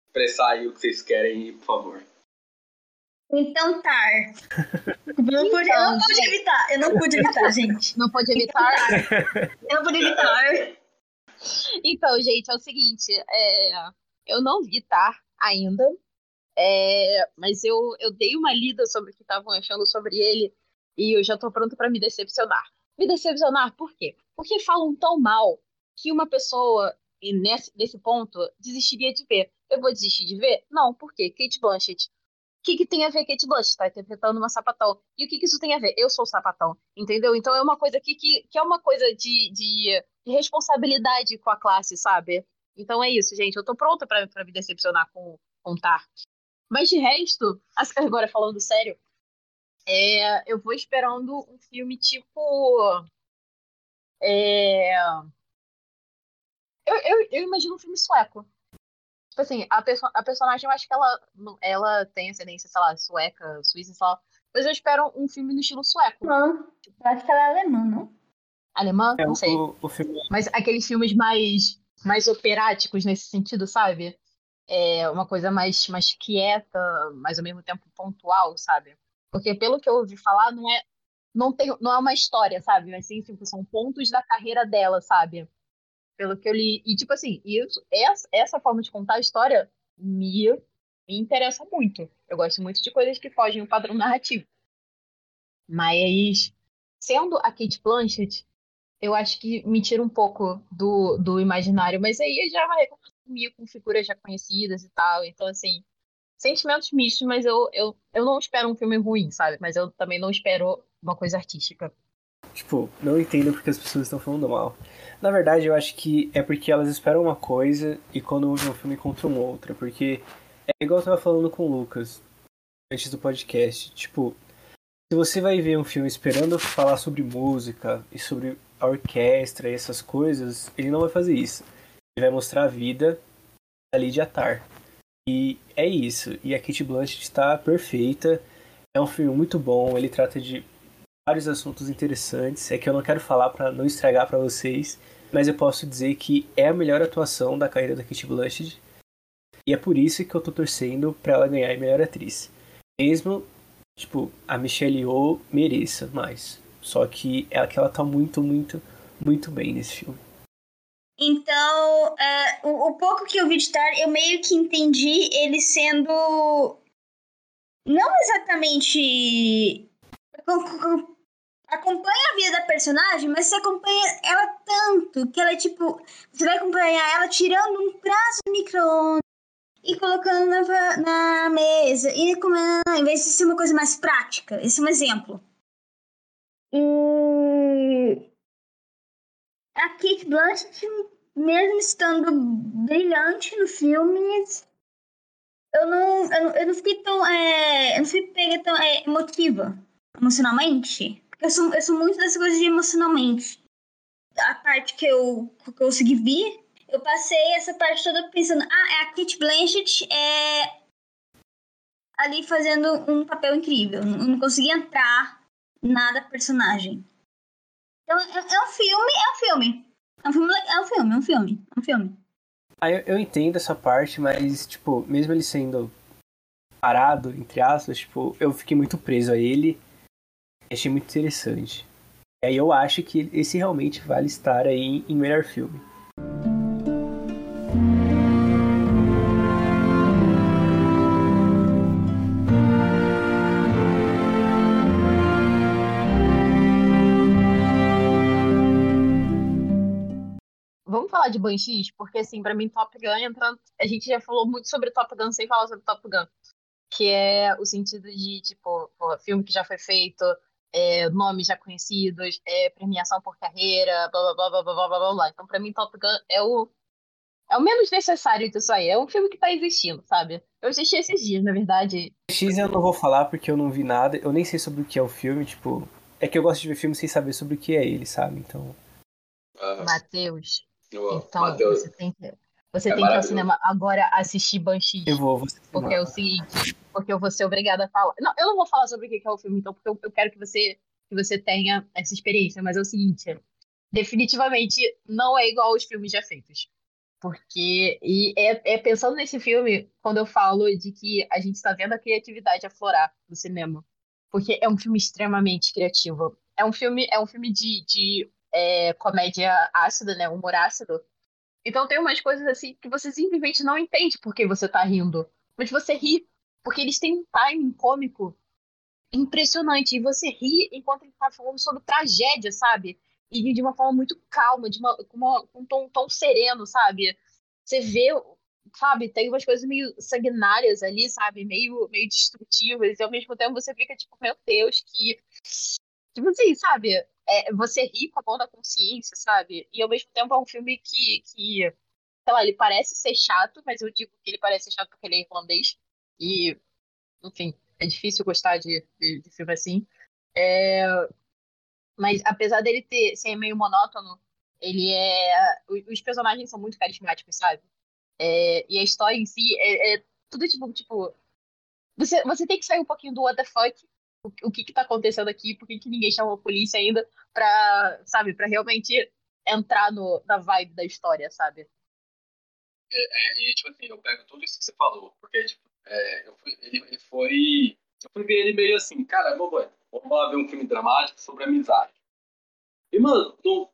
S1: expressar aí o que vocês querem, por favor.
S4: Então, Tar. <laughs> Não pude- eu não pude evitar. Eu não pude evitar, gente.
S2: Não pode evitar.
S4: Eu não pude evitar.
S2: Então, gente, é o seguinte, é, eu não vi Tar ainda. É, mas eu, eu dei uma lida sobre o que estavam achando sobre ele e eu já tô pronto pra me decepcionar. Me decepcionar por quê? Porque falam tão mal que uma pessoa, nesse, nesse ponto, desistiria de ver. Eu vou desistir de ver? Não, por quê? Kate Blanchett. O que, que tem a ver Kate Blanchett? Tá interpretando uma sapatão. E o que, que isso tem a ver? Eu sou sapatão, entendeu? Então é uma coisa aqui que, que é uma coisa de, de, de responsabilidade com a classe, sabe? Então é isso, gente. Eu tô pronta pra me decepcionar com, com Tark. Mas de resto, agora falando sério, é, eu vou esperando um filme tipo. É, eu, eu, eu imagino um filme sueco. Tipo assim, a, perso a personagem, eu acho que ela, ela tem ascendência, sei lá, sueca, suíça, sei lá. Mas eu espero um filme no estilo sueco.
S4: Não, eu acho que ela é alemã, não?
S2: Alemã?
S3: É,
S2: Não sei.
S3: o, o filme
S2: Mas aqueles filmes mais, mais operáticos nesse sentido, sabe? É uma coisa mais, mais quieta, mas ao mesmo tempo pontual, sabe? Porque pelo que eu ouvi falar, não é, não tem, não é uma história, sabe? Mas sim, tipo, são pontos da carreira dela, sabe? Pelo que eu li. E, tipo assim, isso, essa, essa forma de contar a história me, me interessa muito. Eu gosto muito de coisas que fogem do padrão narrativo. Mas, sendo a Kate Blanchett, eu acho que me tira um pouco do, do imaginário, mas aí já vai comigo com figuras já conhecidas e tal. Então, assim, sentimentos mistos, mas eu, eu, eu não espero um filme ruim, sabe? Mas eu também não espero uma coisa artística.
S3: Tipo, não entendo porque as pessoas estão falando mal. Na verdade, eu acho que é porque elas esperam uma coisa e quando ouvem um filme encontram outra. Porque é igual eu tava falando com o Lucas antes do podcast. Tipo, se você vai ver um filme esperando falar sobre música e sobre a orquestra e essas coisas, ele não vai fazer isso. Ele vai mostrar a vida da Lydia Tarr. E é isso. E a Kate Blanchett está perfeita. É um filme muito bom. Ele trata de vários assuntos interessantes. É que eu não quero falar para não estragar para vocês, mas eu posso dizer que é a melhor atuação da carreira da Kate Blanchett. E é por isso que eu tô torcendo para ela ganhar a melhor atriz. Mesmo, tipo, a Michelle Yeoh mereça mais. Só que é que ela tá muito, muito, muito bem nesse filme.
S4: Então, é, o, o pouco que eu vi de Tar, eu meio que entendi ele sendo. Não exatamente. Com- com- Acompanha a vida da personagem, mas você acompanha ela tanto que ela é tipo. Você vai acompanhar ela tirando um prazo de micro-ondas e colocando na, na mesa. E comendo, em vez de ser uma coisa mais prática. Esse é um exemplo. E a Kate Blanchett, mesmo estando brilhante no filme, eu não, eu não, eu não fiquei tão. É, eu não fui pega tão é, emotiva emocionalmente. Eu sou, eu sou muito dessas coisas de emocionalmente. A parte que eu, consegui ver, eu passei essa parte toda pensando: ah, é a Kate Blanchett é ali fazendo um papel incrível. Eu não consegui entrar nada personagem. Então, é, é um filme, é um filme. É um filme, é um filme, é um filme, é um filme.
S3: Ah, eu, eu entendo essa parte, mas, tipo, mesmo ele sendo parado, entre aspas, tipo, eu fiquei muito preso a ele. Achei muito interessante. E aí eu acho que esse realmente vale estar aí em, melhor filme.
S2: Vamos falar de Banshees? Porque, assim, pra mim, Top Gun entra. A gente já falou muito sobre Top Gun sem falar sobre Top Gun. Que é o sentido de, tipo, filme que já foi feito, é, nomes já conhecidos, é, premiação por carreira, blá blá blá blá blá blá blá blá. blá. Então, pra mim, Top Gun é o. É o menos necessário disso aí. É um filme que tá existindo, sabe? Eu assisti esses dias, na verdade.
S3: X eu não vou falar porque eu não vi nada, eu nem sei sobre o que é o filme, tipo. É que eu gosto de ver filme sem saber sobre o que é ele, sabe? Então.
S1: Ah,
S2: Matheus. Então,
S1: Matheus,
S2: você tem que. Você
S1: É
S2: tem que ir ao cinema agora assistir Banshees.
S3: Eu vou, vou
S2: Porque é o seguinte, porque eu vou ser obrigada a falar. Não, eu não vou falar sobre o que é o filme, então, porque eu, eu quero que você, que você tenha essa experiência, mas é o seguinte, definitivamente não é igual aos filmes já feitos. Porque, e é, é pensando nesse filme, quando eu falo de que a gente está vendo a criatividade aflorar no cinema. Porque é um filme extremamente criativo. É um filme, é um filme de, de é, comédia ácida, né? Humor ácido. Então tem umas coisas assim que você simplesmente não entende por que você tá rindo. Mas você ri Porque eles têm um timing cômico impressionante. E você ri enquanto ele tá falando sobre tragédia, sabe? E de uma forma muito calma, de uma, com, uma, um tom, tom sereno, sabe? Você vê, sabe, tem umas coisas meio sanguinárias ali, sabe? Meio, meio destrutivas. E ao mesmo tempo você fica tipo, meu Deus, que. Tipo assim, sabe? É, você ri com a mão da consciência, sabe? E ao mesmo tempo é um filme que, que, sei lá, ele parece ser chato, mas eu digo que ele parece ser chato porque ele é irlandês. E, enfim, é difícil gostar de, de, de filme assim. É, mas apesar dele ter, ser meio monótono, ele é. Os personagens são muito carismáticos, sabe? É, e a história em si é, é, tudo tipo. tipo você, você tem que sair um pouquinho do what the fuck. O, que que tá acontecendo aqui? Por que, que ninguém chamou a polícia ainda? Pra, sabe, pra realmente entrar no, na vibe da história, sabe?
S1: É, é, e, tipo assim, eu pego tudo isso que você falou, porque, tipo, é, eu fui, ele, ele foi. Eu fui ver ele meio assim, cara, vamos lá ver um filme dramático sobre amizade. E, mano, não.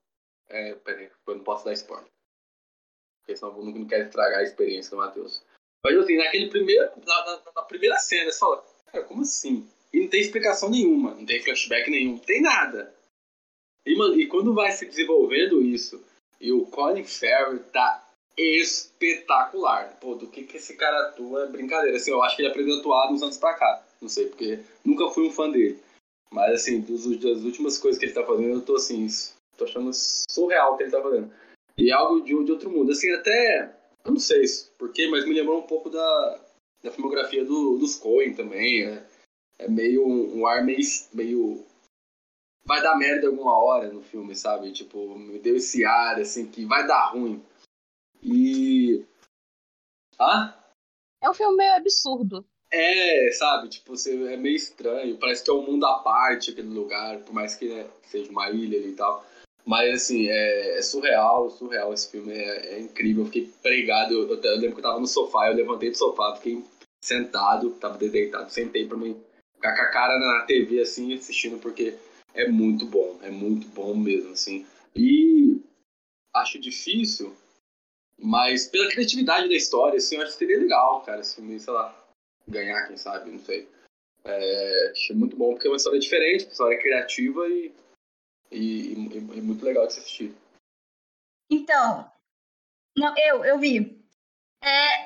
S1: É, peraí, eu não posso dar spoiler. Porque senão eu não quero estragar a experiência do Matheus. Mas assim, naquele primeiro. Na, na, na, primeira cena, você fala, cara, como assim? E não tem explicação nenhuma, não tem flashback nenhum, tem nada. E, mano, e quando vai se desenvolvendo isso, e o Colin Farrell tá espetacular. Pô, do que, que esse cara atua é brincadeira. Assim, eu acho que ele aprendeu a atuar uns anos pra cá. Não sei, porque nunca fui um fã dele. Mas, assim, dos, das últimas coisas que ele tá fazendo, eu tô, assim, tô achando surreal o que ele tá fazendo. E algo de, de outro mundo. Assim, até, eu não sei porquê, mas me lembrou um pouco da, da filmografia do, dos Coen também. É, é meio um, um ar meio, meio vai dar merda alguma hora no filme, sabe? Tipo, me deu esse ar, assim, que vai dar ruim. E. Ah?
S2: É um filme meio absurdo.
S1: É, sabe? Tipo, você, é meio estranho. Parece que é um mundo à parte aquele lugar, por mais que né, seja uma ilha ali e tal. Mas, assim, é, é surreal, surreal esse filme. É, é incrível. Eu fiquei pregado. Eu, eu, eu, lembro que eu tava no sofá, eu levantei do sofá, fiquei sentado, tava deitado, sentei pra mim ficar com a cara na TV, assim, assistindo, porque é muito bom. É muito bom mesmo, assim. E acho difícil mas pela criatividade da história, assim, eu acho que seria legal, cara, esse filme, sei lá, ganhar, quem sabe, não sei. É, achei muito bom porque é uma história diferente, uma história criativa e, e, e, e muito legal de se assistir.
S4: Então, não, eu, eu vi. É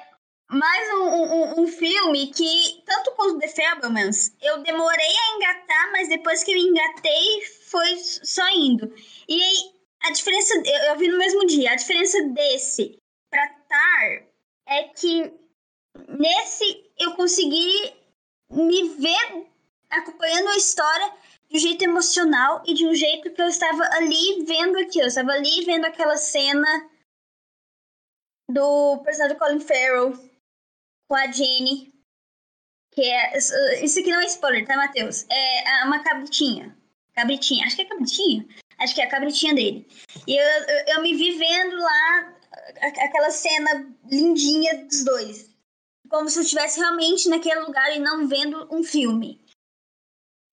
S4: mais um, um, um filme que, tanto quanto The Fablemans, eu demorei a engatar, mas depois que eu engatei, foi só indo. E aí, a diferença, eu, eu vi no mesmo dia, a diferença desse pra Tar é que nesse eu consegui me ver acompanhando a história de um jeito emocional e de um jeito que eu estava ali vendo aquilo. Eu estava ali vendo aquela cena do personagem Colin Farrell com a Jenny. Que é. Isso aqui não é spoiler, tá, Matheus? É uma cabritinha. Cabritinha. Acho que é cabritinha. Acho que é a cabritinha dele. E eu, eu, eu me vi vendo lá aquela cena lindinha dos dois. Como se eu estivesse realmente naquele lugar e não vendo um filme.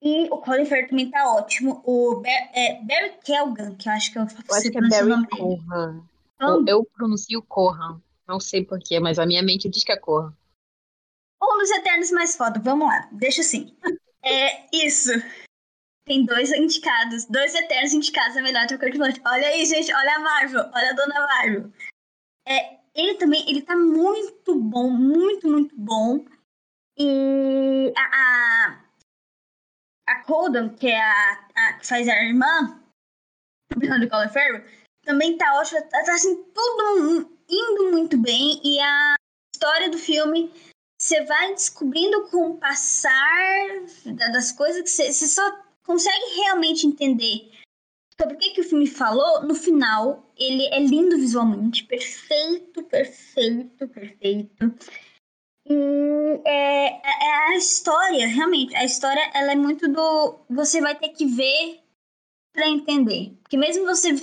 S4: E o Colin Farrell também tá ótimo. O Bar é, Barry Kelgan, que eu acho que eu,
S2: eu acho que é Barry Corran. Então, eu pronuncio Corran. Não sei porquê, mas a minha mente diz que é Corran.
S4: Um dos Eternos mais foda. Vamos lá, deixa assim. É isso. Tem dois indicados, dois Eternos indicados a melhor ator coadjuvante. Olha aí, gente, olha a Marvel, olha a Dona Marvel. É, ele também, ele tá muito bom, muito, muito bom. E a, a, a Colden, que é a, a, que faz a irmã do Colin Farrell, também tá ótima, tá, tá assim, tudo indo muito bem. E a história do filme, você vai descobrindo com o passar das coisas que você, só consegue realmente entender sobre o que, que o filme falou, no final, ele é lindo visualmente, perfeito, perfeito, perfeito. E é, é, é a história, realmente, a história, ela é muito do... Você vai ter que ver para entender. Porque mesmo você...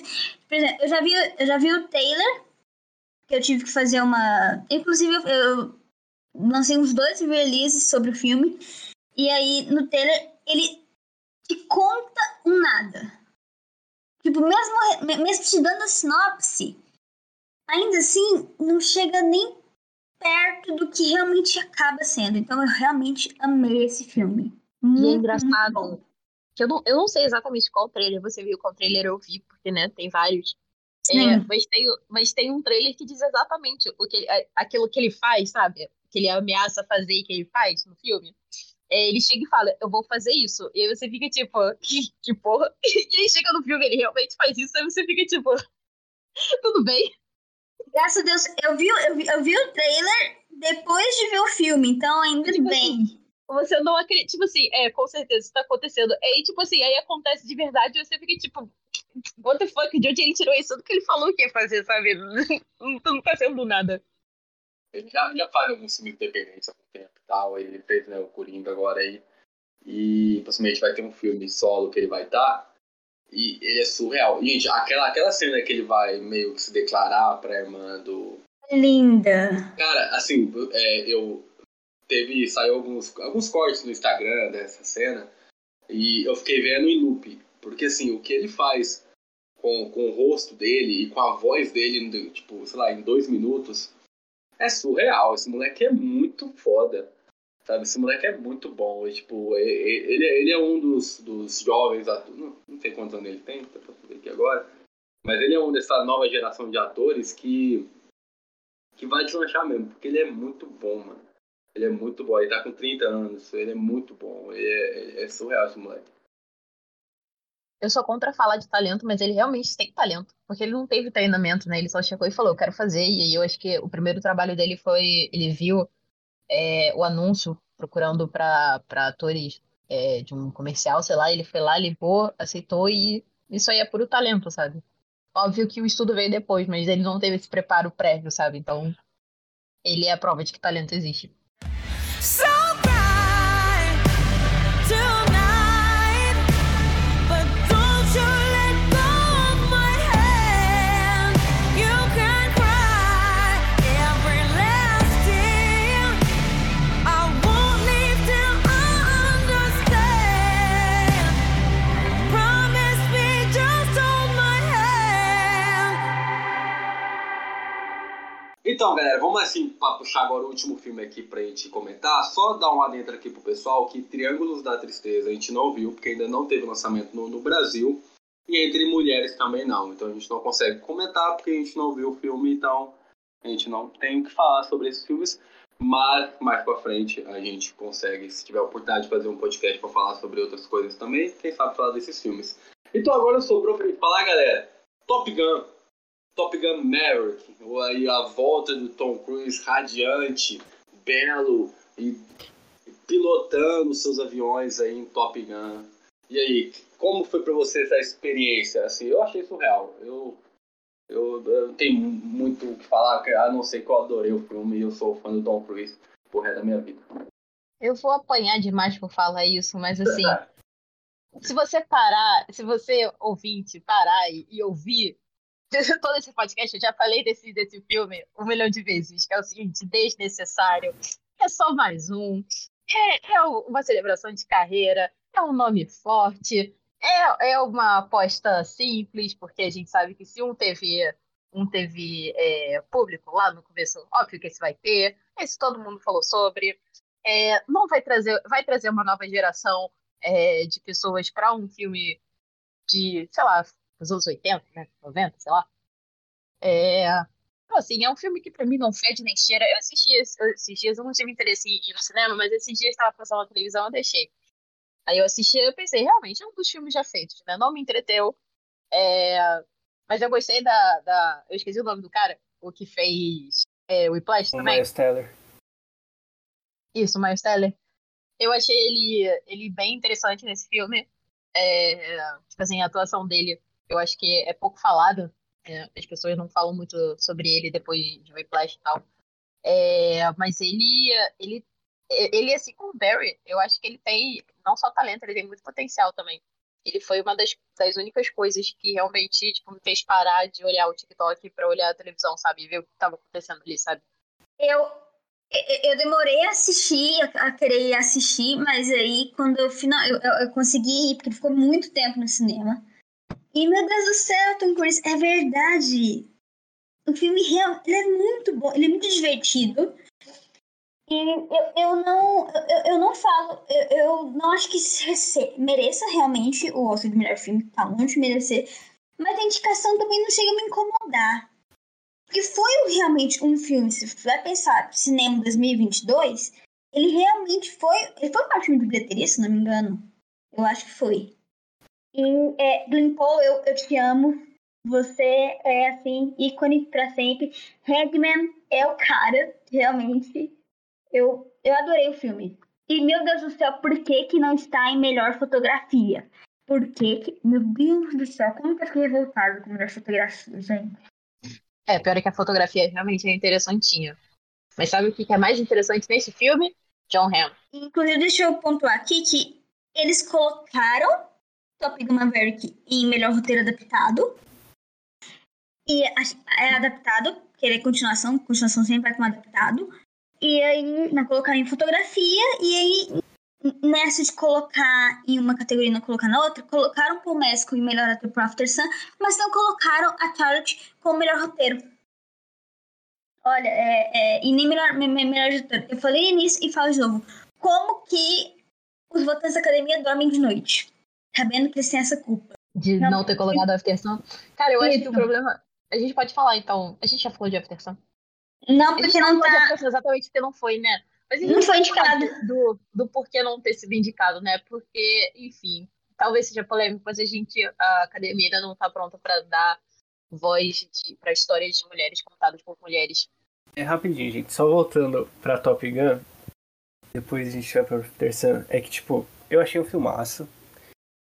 S4: Por exemplo, eu já vi, eu já vi o Taylor, que eu tive que fazer uma... Inclusive, eu lancei uns dois releases sobre o filme. E aí, no Taylor, ele te conta um nada. Tipo, mesmo, mesmo te dando a sinopse, ainda assim, não chega nem perto do que realmente acaba sendo. Então eu realmente amei esse filme.
S2: E é
S4: Muito,
S2: engraçado
S4: muito
S2: que eu não, eu não sei exatamente qual trailer você viu, qual trailer eu vi, porque, né, tem vários. É, mas, tem, mas tem um trailer que diz exatamente o que aquilo que ele faz, sabe? Que ele ameaça fazer e que ele faz no filme. É, ele chega e fala, eu vou fazer isso. E aí você fica tipo, que, que porra? <laughs> E aí chega no filme, ele realmente faz isso, aí você fica tipo, <laughs> tudo bem?
S4: Graças a Deus, eu vi, eu, vi, eu vi o trailer depois de ver o filme, então ainda
S2: Tipo
S4: bem.
S2: Você não acredita, tipo assim, é, com certeza isso tá acontecendo. Aí, tipo assim, aí acontece de verdade e você fica tipo, what the fuck, de onde ele tirou isso? Tudo que ele falou que ia fazer, sabe? <laughs> Não, não tá sendo nada.
S1: Ele já, já faz alguns filmes independentes há algum tempo e tal. Ele fez né, o Coringa agora aí. E possivelmente vai ter um filme solo que ele vai estar. E ele é surreal. Gente, aquela, aquela cena que ele vai meio que se declarar pra irmã do.
S4: Linda.
S1: Cara, assim, é, eu. Teve. Saiu alguns, alguns cortes no Instagram dessa cena. E eu fiquei vendo em loop. Porque assim, o que ele faz com, com o rosto dele e com a voz dele, tipo, sei lá, em dois minutos, é surreal. Esse moleque é muito foda. Sabe, esse moleque é muito bom. E, tipo, e- e- ele, ele é um dos, dos jovens atores. Não, não sei quantos anos ele tem, tá pra ver aqui agora. Mas ele é um dessa nova geração de atores que. que vai deslanchar mesmo, porque ele é muito bom, mano. Ele é muito bom. Ele tá com 30 anos, ele é muito bom. Ele é, é surreal esse moleque.
S2: Eu sou contra falar de talento, mas ele realmente tem talento. Porque ele não teve treinamento, né? Ele só chegou e falou, eu quero fazer. E aí eu acho que o primeiro trabalho dele foi. Ele viu é, o anúncio procurando pra atores é, de um comercial, sei lá. Ele foi lá, ligou, aceitou e isso aí é puro talento, sabe? Óbvio que o estudo veio depois, mas ele não teve esse preparo prévio, sabe? Então, ele é a prova de que talento existe.
S1: Então, galera, vamos assim para puxar agora o último filme aqui pra gente comentar. Só dar um adentro aqui pro pessoal que Triângulos da Tristeza a gente não viu, porque ainda não teve lançamento no, no Brasil. E Entre Mulheres também não. Então a gente não consegue comentar porque a gente não viu o filme, então a gente não tem o que falar sobre esses filmes. Mas mais pra frente a gente consegue, se tiver a oportunidade de fazer um podcast pra falar sobre outras coisas também, quem sabe falar desses filmes. Então agora sobrou pra gente falar, galera, Top Gun. Top Gun Maverick, ou aí a volta do Tom Cruise radiante, belo e pilotando seus aviões aí em Top Gun. E aí, como foi pra você essa experiência? Assim, eu achei surreal. Eu, eu, eu não tenho muito o que falar, a não ser que eu adorei o filme e eu sou fã do Tom Cruise pro resto da minha vida.
S2: Eu vou apanhar demais por falar isso, mas assim, <laughs> se você parar, se você ouvinte parar e, e ouvir <laughs> todo esse podcast, eu já falei desse, desse filme um milhão de vezes, que é o seguinte, desnecessário, é só mais um, é, é uma celebração de carreira, é um nome forte, é, é uma aposta simples, porque a gente sabe que se um teve, um teve é, público lá no começo, óbvio que esse vai ter, esse todo mundo falou sobre, é, não vai trazer, vai trazer uma nova geração é, de pessoas para um filme de, sei lá, dos anos 80, né, 90, sei lá. É, então, assim, é um filme que pra mim não fede nem cheira. Eu assisti esse- esses dias, eu não tive interesse em ir no cinema, mas esses dias estava passando na televisão, eu deixei. Aí eu assisti e pensei, realmente, é um dos filmes já feitos, né? Não me entreteu. É, mas eu gostei da, da. Eu esqueci o nome do cara, o que fez é, o Whiplash
S3: O
S2: também.
S3: Miles Teller.
S2: Isso, Miles Teller. Eu achei ele, ele bem interessante nesse filme. É, tipo assim, a atuação dele, eu acho que é pouco falada. É, as pessoas não falam muito sobre ele depois de Whiplash e tal. É, mas ele, ele, ele, assim como o Barry, eu acho que ele tem não só talento, ele tem muito potencial também. Ele foi uma das, das únicas coisas que realmente tipo, me fez parar de olhar o TikTok pra olhar a televisão, sabe? E ver o que tava acontecendo ali, sabe?
S4: Eu, eu, demorei a assistir, a, querer assistir, mas aí quando eu, final, eu, eu consegui ir, porque ficou muito tempo no cinema. E meu Deus do céu, Tom Cruise, é verdade. O filme real, ele é muito bom, ele é muito divertido. E eu, eu não eu, eu não falo, eu, eu não acho que mereça realmente o Oscar de melhor filme, tá longe de merecer, mas a indicação também não chega a me incomodar. Porque foi realmente um filme, se você vai pensar, cinema 2022, ele realmente foi, ele foi um filme de bilheteria, se não me engano. Eu acho que foi. E é, Glenn Paul, eu, eu te amo. Você é assim, ícone pra sempre. Redman é o cara, realmente. Eu, eu adorei o filme. E, meu Deus do céu, por que, que não está em melhor fotografia? Por que, que. Meu Deus do céu, como que eu fiquei revoltado com melhor fotografia, gente?
S2: É, pior é que a fotografia realmente é interessantinha. Mas sabe o que que é mais interessante nesse filme? John Hamm.
S4: Inclusive, deixa eu pontuar aqui que eles colocaram Top Gun Maverick em melhor roteiro adaptado. E é adaptado, porque ele é continuação, continuação sempre vai com adaptado. E aí, não colocaram em fotografia, e aí, nessa de colocar em uma categoria e não colocar na outra, colocaram Paul Mescal em melhor ator por After Sun, mas não colocaram a Charlotte como melhor roteiro. Olha, é, é, e nem melhor, me- me- melhor editor. Eu falei nisso e falo de novo. Como que os votantes da academia dormem de noite? Sabendo que eles têm essa culpa.
S2: De
S4: Não.
S2: não ter colocado a Aftersun. Cara, eu acho que o problema. A gente pode falar, então. A gente já falou de Aftersun.
S4: Não,
S2: A gente
S4: porque
S2: não
S4: não tá.
S2: Exatamente porque não foi, né? Mas a gente
S4: Não foi indicado.
S2: Do, do porquê não ter sido indicado, né? Porque, enfim, talvez seja polêmico, mas a gente, a academia ainda não tá pronta pra dar voz para histórias de mulheres contadas por mulheres.
S3: É rapidinho, gente. Só voltando pra Top Gun, depois a gente vai pra After Sun, é que, tipo, eu achei um filmaço.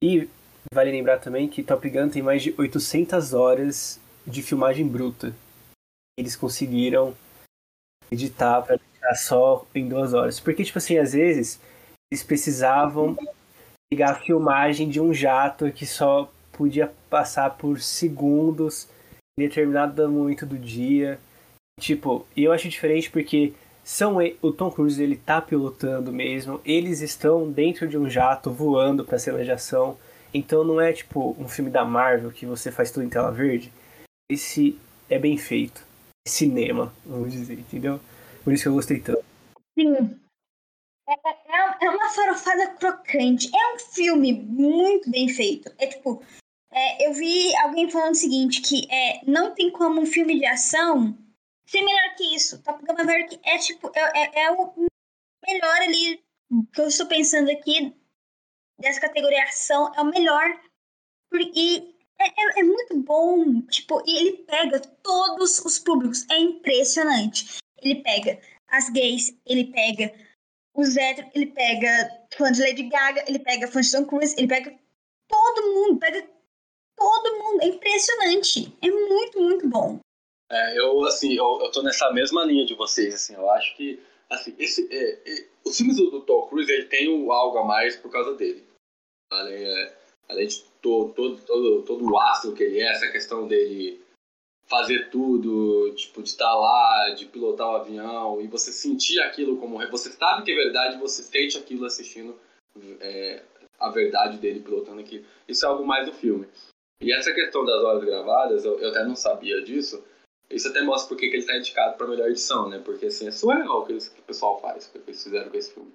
S3: E vale lembrar também que Top Gun tem mais de 800 horas de filmagem bruta. Eles conseguiram editar pra deixar só em duas horas. Porque, tipo assim, às vezes eles precisavam pegar a filmagem de um jato que só podia passar por segundos em determinado momento do dia. Tipo, e eu acho diferente porque são o Tom Cruise ele tá pilotando mesmo, eles estão dentro de um jato voando pra cena de ação. Então não é tipo um filme da Marvel que você faz tudo em tela verde. Esse é bem feito. É cinema, vamos dizer, entendeu? Por isso que eu gostei tanto.
S4: Sim. É, é, é uma farofada crocante. É um filme muito bem feito. É tipo. é, eu vi alguém falando o seguinte: que é, não tem como um filme de ação ser melhor que isso. Top Gun Maverick é tipo. É, é, é o melhor ali que eu estou pensando aqui dessa categoria ação. É o melhor. Porque é, é, é muito bom. Tipo, e ele pega todos os públicos. É impressionante. Ele pega as gays, ele pega os héteros, ele pega fã de Lady Gaga, ele pega fã de Tom Cruise, ele pega todo mundo, pega todo mundo. É impressionante. É muito, muito bom.
S1: É, eu, assim, eu, eu tô nessa mesma linha de vocês, assim, eu acho que, assim, esse, é, é, os filmes do, do Tom Cruise, ele tem um algo a mais por causa dele. Além, é, além de to, todo, todo, todo o astro que ele é, essa questão dele fazer tudo, tipo, de estar lá, de pilotar o avião, e você sentir aquilo como... Você sabe que é verdade, você sente aquilo assistindo é, a verdade dele pilotando aquilo. Isso é algo mais do filme. E essa questão das horas gravadas, eu, eu até não sabia disso, isso até mostra porque que ele está indicado para melhor edição, né? Porque assim, é surreal o que, eles- que o pessoal faz, o que eles fizeram com esse filme.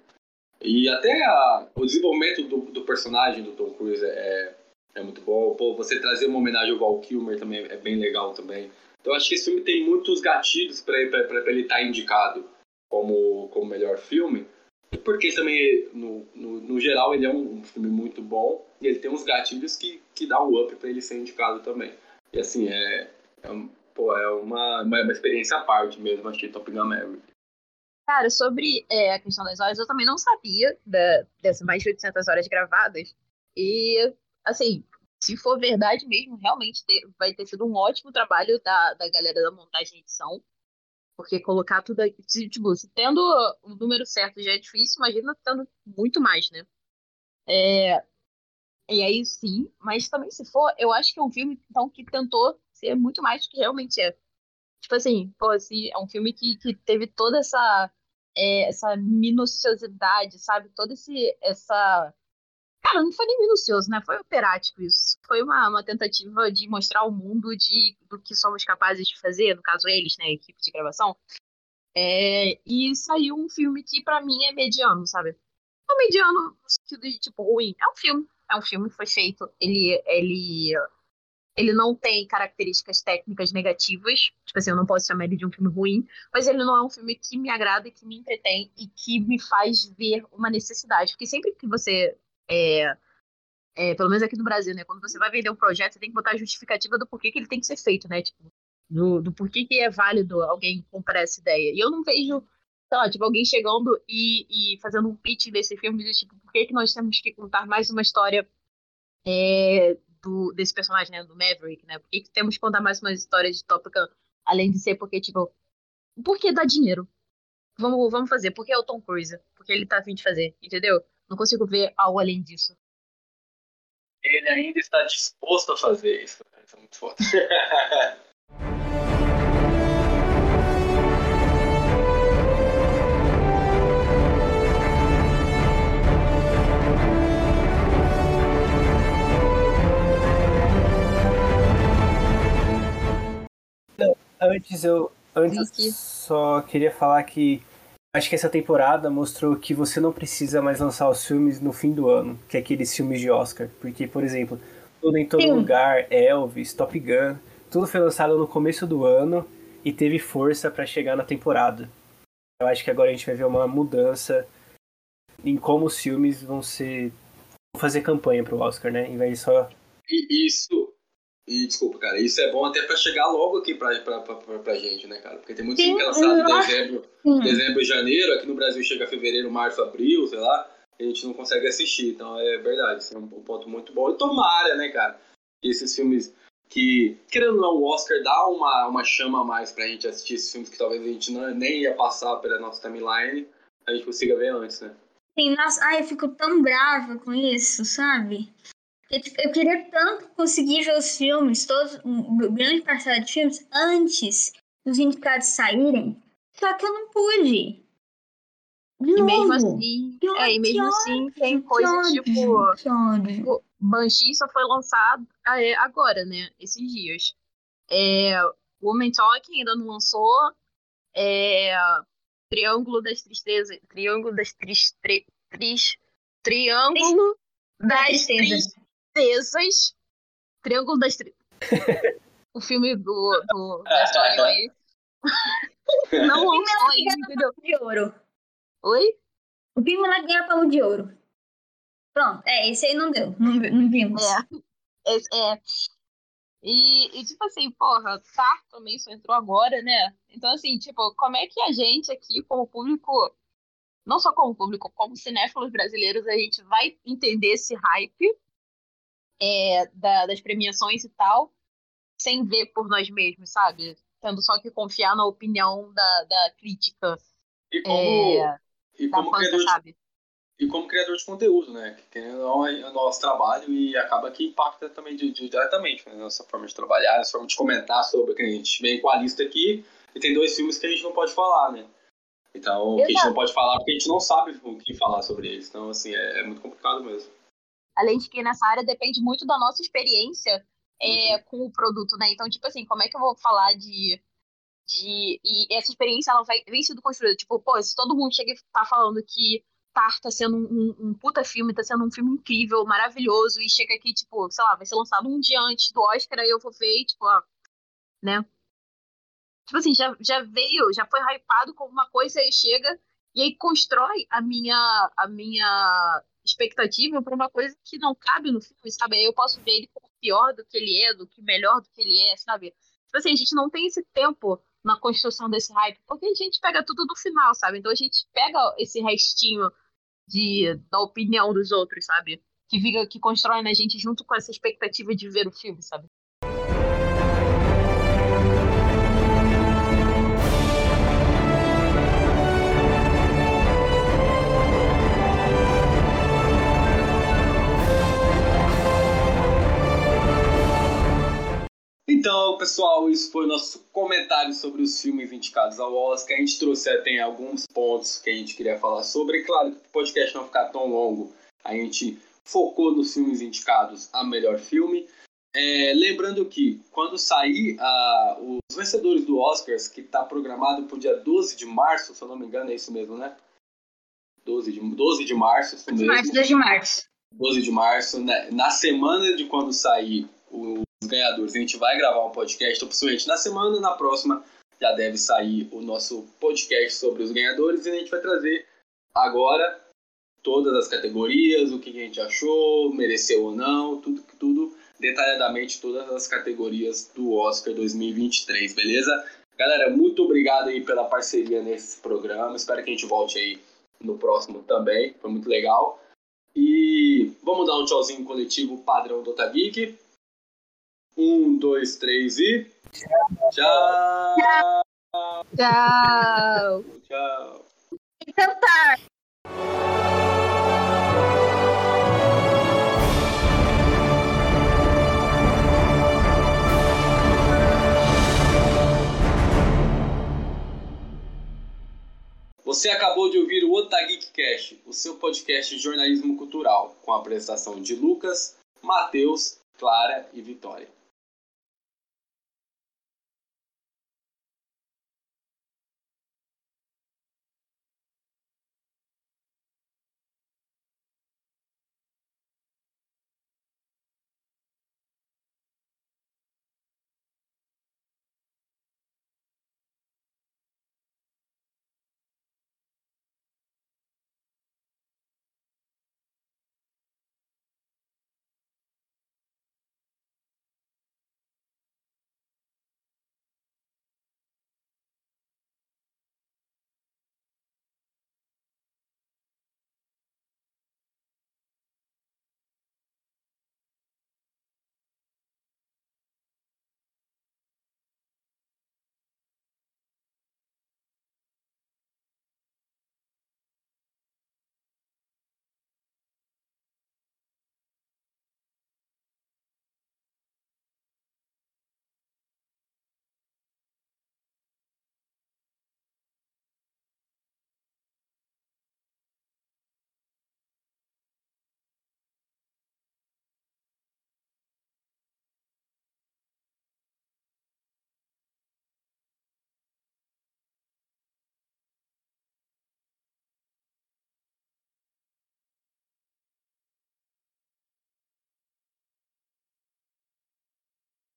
S1: E até a- o desenvolvimento do, do personagem do Tom Cruise é, é muito bom. Pô, você trazer uma homenagem ao Val Kilmer também é bem legal também. Então acho que esse filme tem muitos gatilhos para ele estar indicado como, como melhor filme. Porque também, no, no, no geral, ele é um, um filme muito bom e ele tem uns gatilhos que, que dá um up para ele ser indicado também. E assim, é, é, pô, é uma, uma, uma experiência à parte mesmo, achei Top Gun Maverick.
S2: Cara, sobre é, a questão das horas, eu também não sabia da, dessas mais de 800 horas gravadas. E, assim, se for verdade mesmo, realmente ter- vai ter sido um ótimo trabalho da, da galera da montagem e edição. Porque colocar tudo aqui, tipo, tendo o número certo já é difícil, imagina tendo muito mais, né? É, e aí sim, mas também se for, eu acho que é um filme então, que tentou ser muito mais do que realmente é. Tipo assim, pô, assim, é um filme que, que teve toda essa, é, essa minuciosidade, sabe? Toda esse, essa. Cara, não foi nem minucioso, né? Foi operático isso. Foi uma, uma tentativa de mostrar ao mundo de, do que somos capazes de fazer, no caso eles, né? A equipe de gravação. É, e saiu um filme que pra mim é mediano, sabe? Não mediano no sentido de tipo ruim. É um filme. É um filme que foi feito. Ele, ele, ele não tem características técnicas negativas. Tipo assim, eu não posso chamar ele de um filme ruim. Mas ele não é um filme que me agrada que me entretém e que me faz ver uma necessidade. Porque sempre que você. É, é, pelo menos aqui no Brasil, né? Quando você vai vender um projeto, você tem que botar a justificativa do porquê que ele tem que ser feito, né? Tipo, do, do porquê que é válido alguém comprar essa ideia. E eu não vejo, sei lá, tipo, alguém chegando e, e fazendo um pitch desse filme de tipo, por que, que nós temos que contar mais uma história é, do, desse personagem, né? Do Maverick, né? Por que, que temos que contar mais uma história de Top Gun? Além de ser porque, tipo, porque dá dinheiro. Vamos, vamos fazer. Porque é o Tom Cruise. Porque ele tá afim de fazer, entendeu? Não consigo ver algo além disso.
S1: Ele ainda está disposto a fazer isso. Isso é muito foda. <laughs>
S3: Antes eu antes
S2: Vicky.
S3: só queria falar que acho que essa temporada mostrou que você não precisa mais lançar os filmes no fim do ano, que é aqueles filmes de Oscar, porque por exemplo, tudo em todo
S4: Sim.
S3: lugar, Elvis, Top Gun, tudo foi lançado no começo do ano e teve força pra chegar na temporada. Eu acho que agora a gente vai ver uma mudança em como os filmes vão ser vão fazer campanha pro Oscar, né? Em vez de só
S1: E isso. E desculpa, cara, isso é bom até pra chegar logo aqui pra, pra, pra, pra, pra gente, né, cara? Porque tem muito filme que é lançado em
S4: nossa.
S1: dezembro,
S4: Sim.
S1: dezembro e janeiro, aqui no Brasil chega fevereiro, março, abril, sei lá, e a gente não consegue assistir. Então é verdade, isso é um ponto muito bom. E tomara, né, cara, que esses filmes que, querendo ou não, o Oscar dá uma, uma chama a mais pra gente assistir esses filmes que talvez a gente não, nem ia passar pela nossa timeline, a gente consiga ver antes, né?
S4: Sim, nossa, ai, eu fico tão brava com isso, sabe? Eu, tipo, eu queria tanto conseguir ver os filmes, todos, um grande parcela de filmes, antes dos indicados saírem, só que eu não pude. De
S2: E mesmo assim,
S4: Que
S2: é, e mesmo
S4: ódio,
S2: assim tem
S4: que
S2: coisa
S4: ódio,
S2: tipo. Tipo, Banshee só foi lançado é, agora, né? Esses dias. É, Woman Talking ainda não lançou. É, Triângulo das Tristezas. Triângulo das tris, tri, tris, Triângulo das
S4: tristeza.
S2: Tristezas. Triângulo das Tri... O filme do, do da Sony aí. Não lançou ainda, entendeu?
S4: de ouro.
S2: Oi?
S4: O filme lá ganhou palmo de ouro. Pronto, é, esse aí não deu, não, não vimos.
S2: É. É, é. E, e, tipo assim, porra, Tar também só entrou agora, né? Então, assim, tipo, como é que a gente aqui, como público, não só como público, como cinéfilos brasileiros, a gente vai entender esse hype é, da- das premiações e tal, sem ver por nós mesmos, sabe? Tendo só que confiar na opinião da, da crítica
S1: E como,
S2: é,
S1: e como criador de
S2: sabe?
S1: e como criador de conteúdo, né? Que querendo não, é o nosso trabalho e acaba que impacta também de- de- diretamente né? nossa forma de trabalhar, nossa forma de comentar sobre que a gente vem com a lista aqui e tem dois filmes que a gente não pode falar, né? Então, que a gente
S2: Exato.
S1: não pode falar porque a gente não sabe o que falar sobre eles. Então, assim, é, é muito complicado mesmo.
S2: Além de que nessa área depende muito da nossa experiência é, com o produto, né? Então, tipo assim, como é que eu vou falar de. de e essa experiência ela vai, vem sendo construída. Tipo, pô, se todo mundo chega e tá falando que Tar tá sendo um, um puta filme, tá sendo um filme incrível, maravilhoso, e chega aqui, tipo, sei lá, vai ser lançado um dia antes do Oscar, aí eu vou ver e, tipo, ó, né? Tipo assim, já, já veio, já foi hypado como uma coisa, aí chega e aí constrói a minha, a minha expectativa para uma coisa que não cabe no filme, sabe? Eu posso ver ele como pior do que ele é, do que melhor do que ele é, sabe? Tipo assim, a gente não tem esse tempo na construção desse hype, porque a gente pega tudo no final, sabe? Então a gente pega esse restinho de, da opinião dos outros, sabe? Que fica, que constrói na gente junto com essa expectativa de ver o filme, sabe?
S1: Então, pessoal, isso foi o nosso comentário sobre os filmes indicados ao Oscar. A gente trouxe até alguns pontos que a gente queria falar sobre. Claro que o podcast não ficar tão longo, a gente focou nos filmes indicados a melhor filme. É, lembrando que quando sair ah, os vencedores do Oscars, que está programado para o dia 12 de março, se eu não me engano, é isso mesmo, né? 12 de, 12 de março, isso
S4: De
S1: mesmo.
S4: março, 2 de março.
S1: 12 de março, né? na semana de quando sair os ganhadores, a gente vai gravar um podcast, então, possivelmente na semana, na próxima já deve sair o nosso podcast sobre os ganhadores e a gente vai trazer agora todas as categorias, o que a gente achou, mereceu ou não, tudo, tudo detalhadamente, todas as categorias do Oscar 2023, beleza? Galera, muito obrigado aí pela parceria nesse programa, espero que a gente volte aí no próximo também, foi muito legal. E vamos dar um tchauzinho coletivo padrão do Otageek. Um, dois, três e. Tchau!
S2: Tchau!
S1: Tchau!
S4: Então tá.
S1: Você acabou de ouvir o Otageek Cast, o seu podcast de jornalismo cultural, com a apresentação de Lucas, Matheus, Clara e Vitória.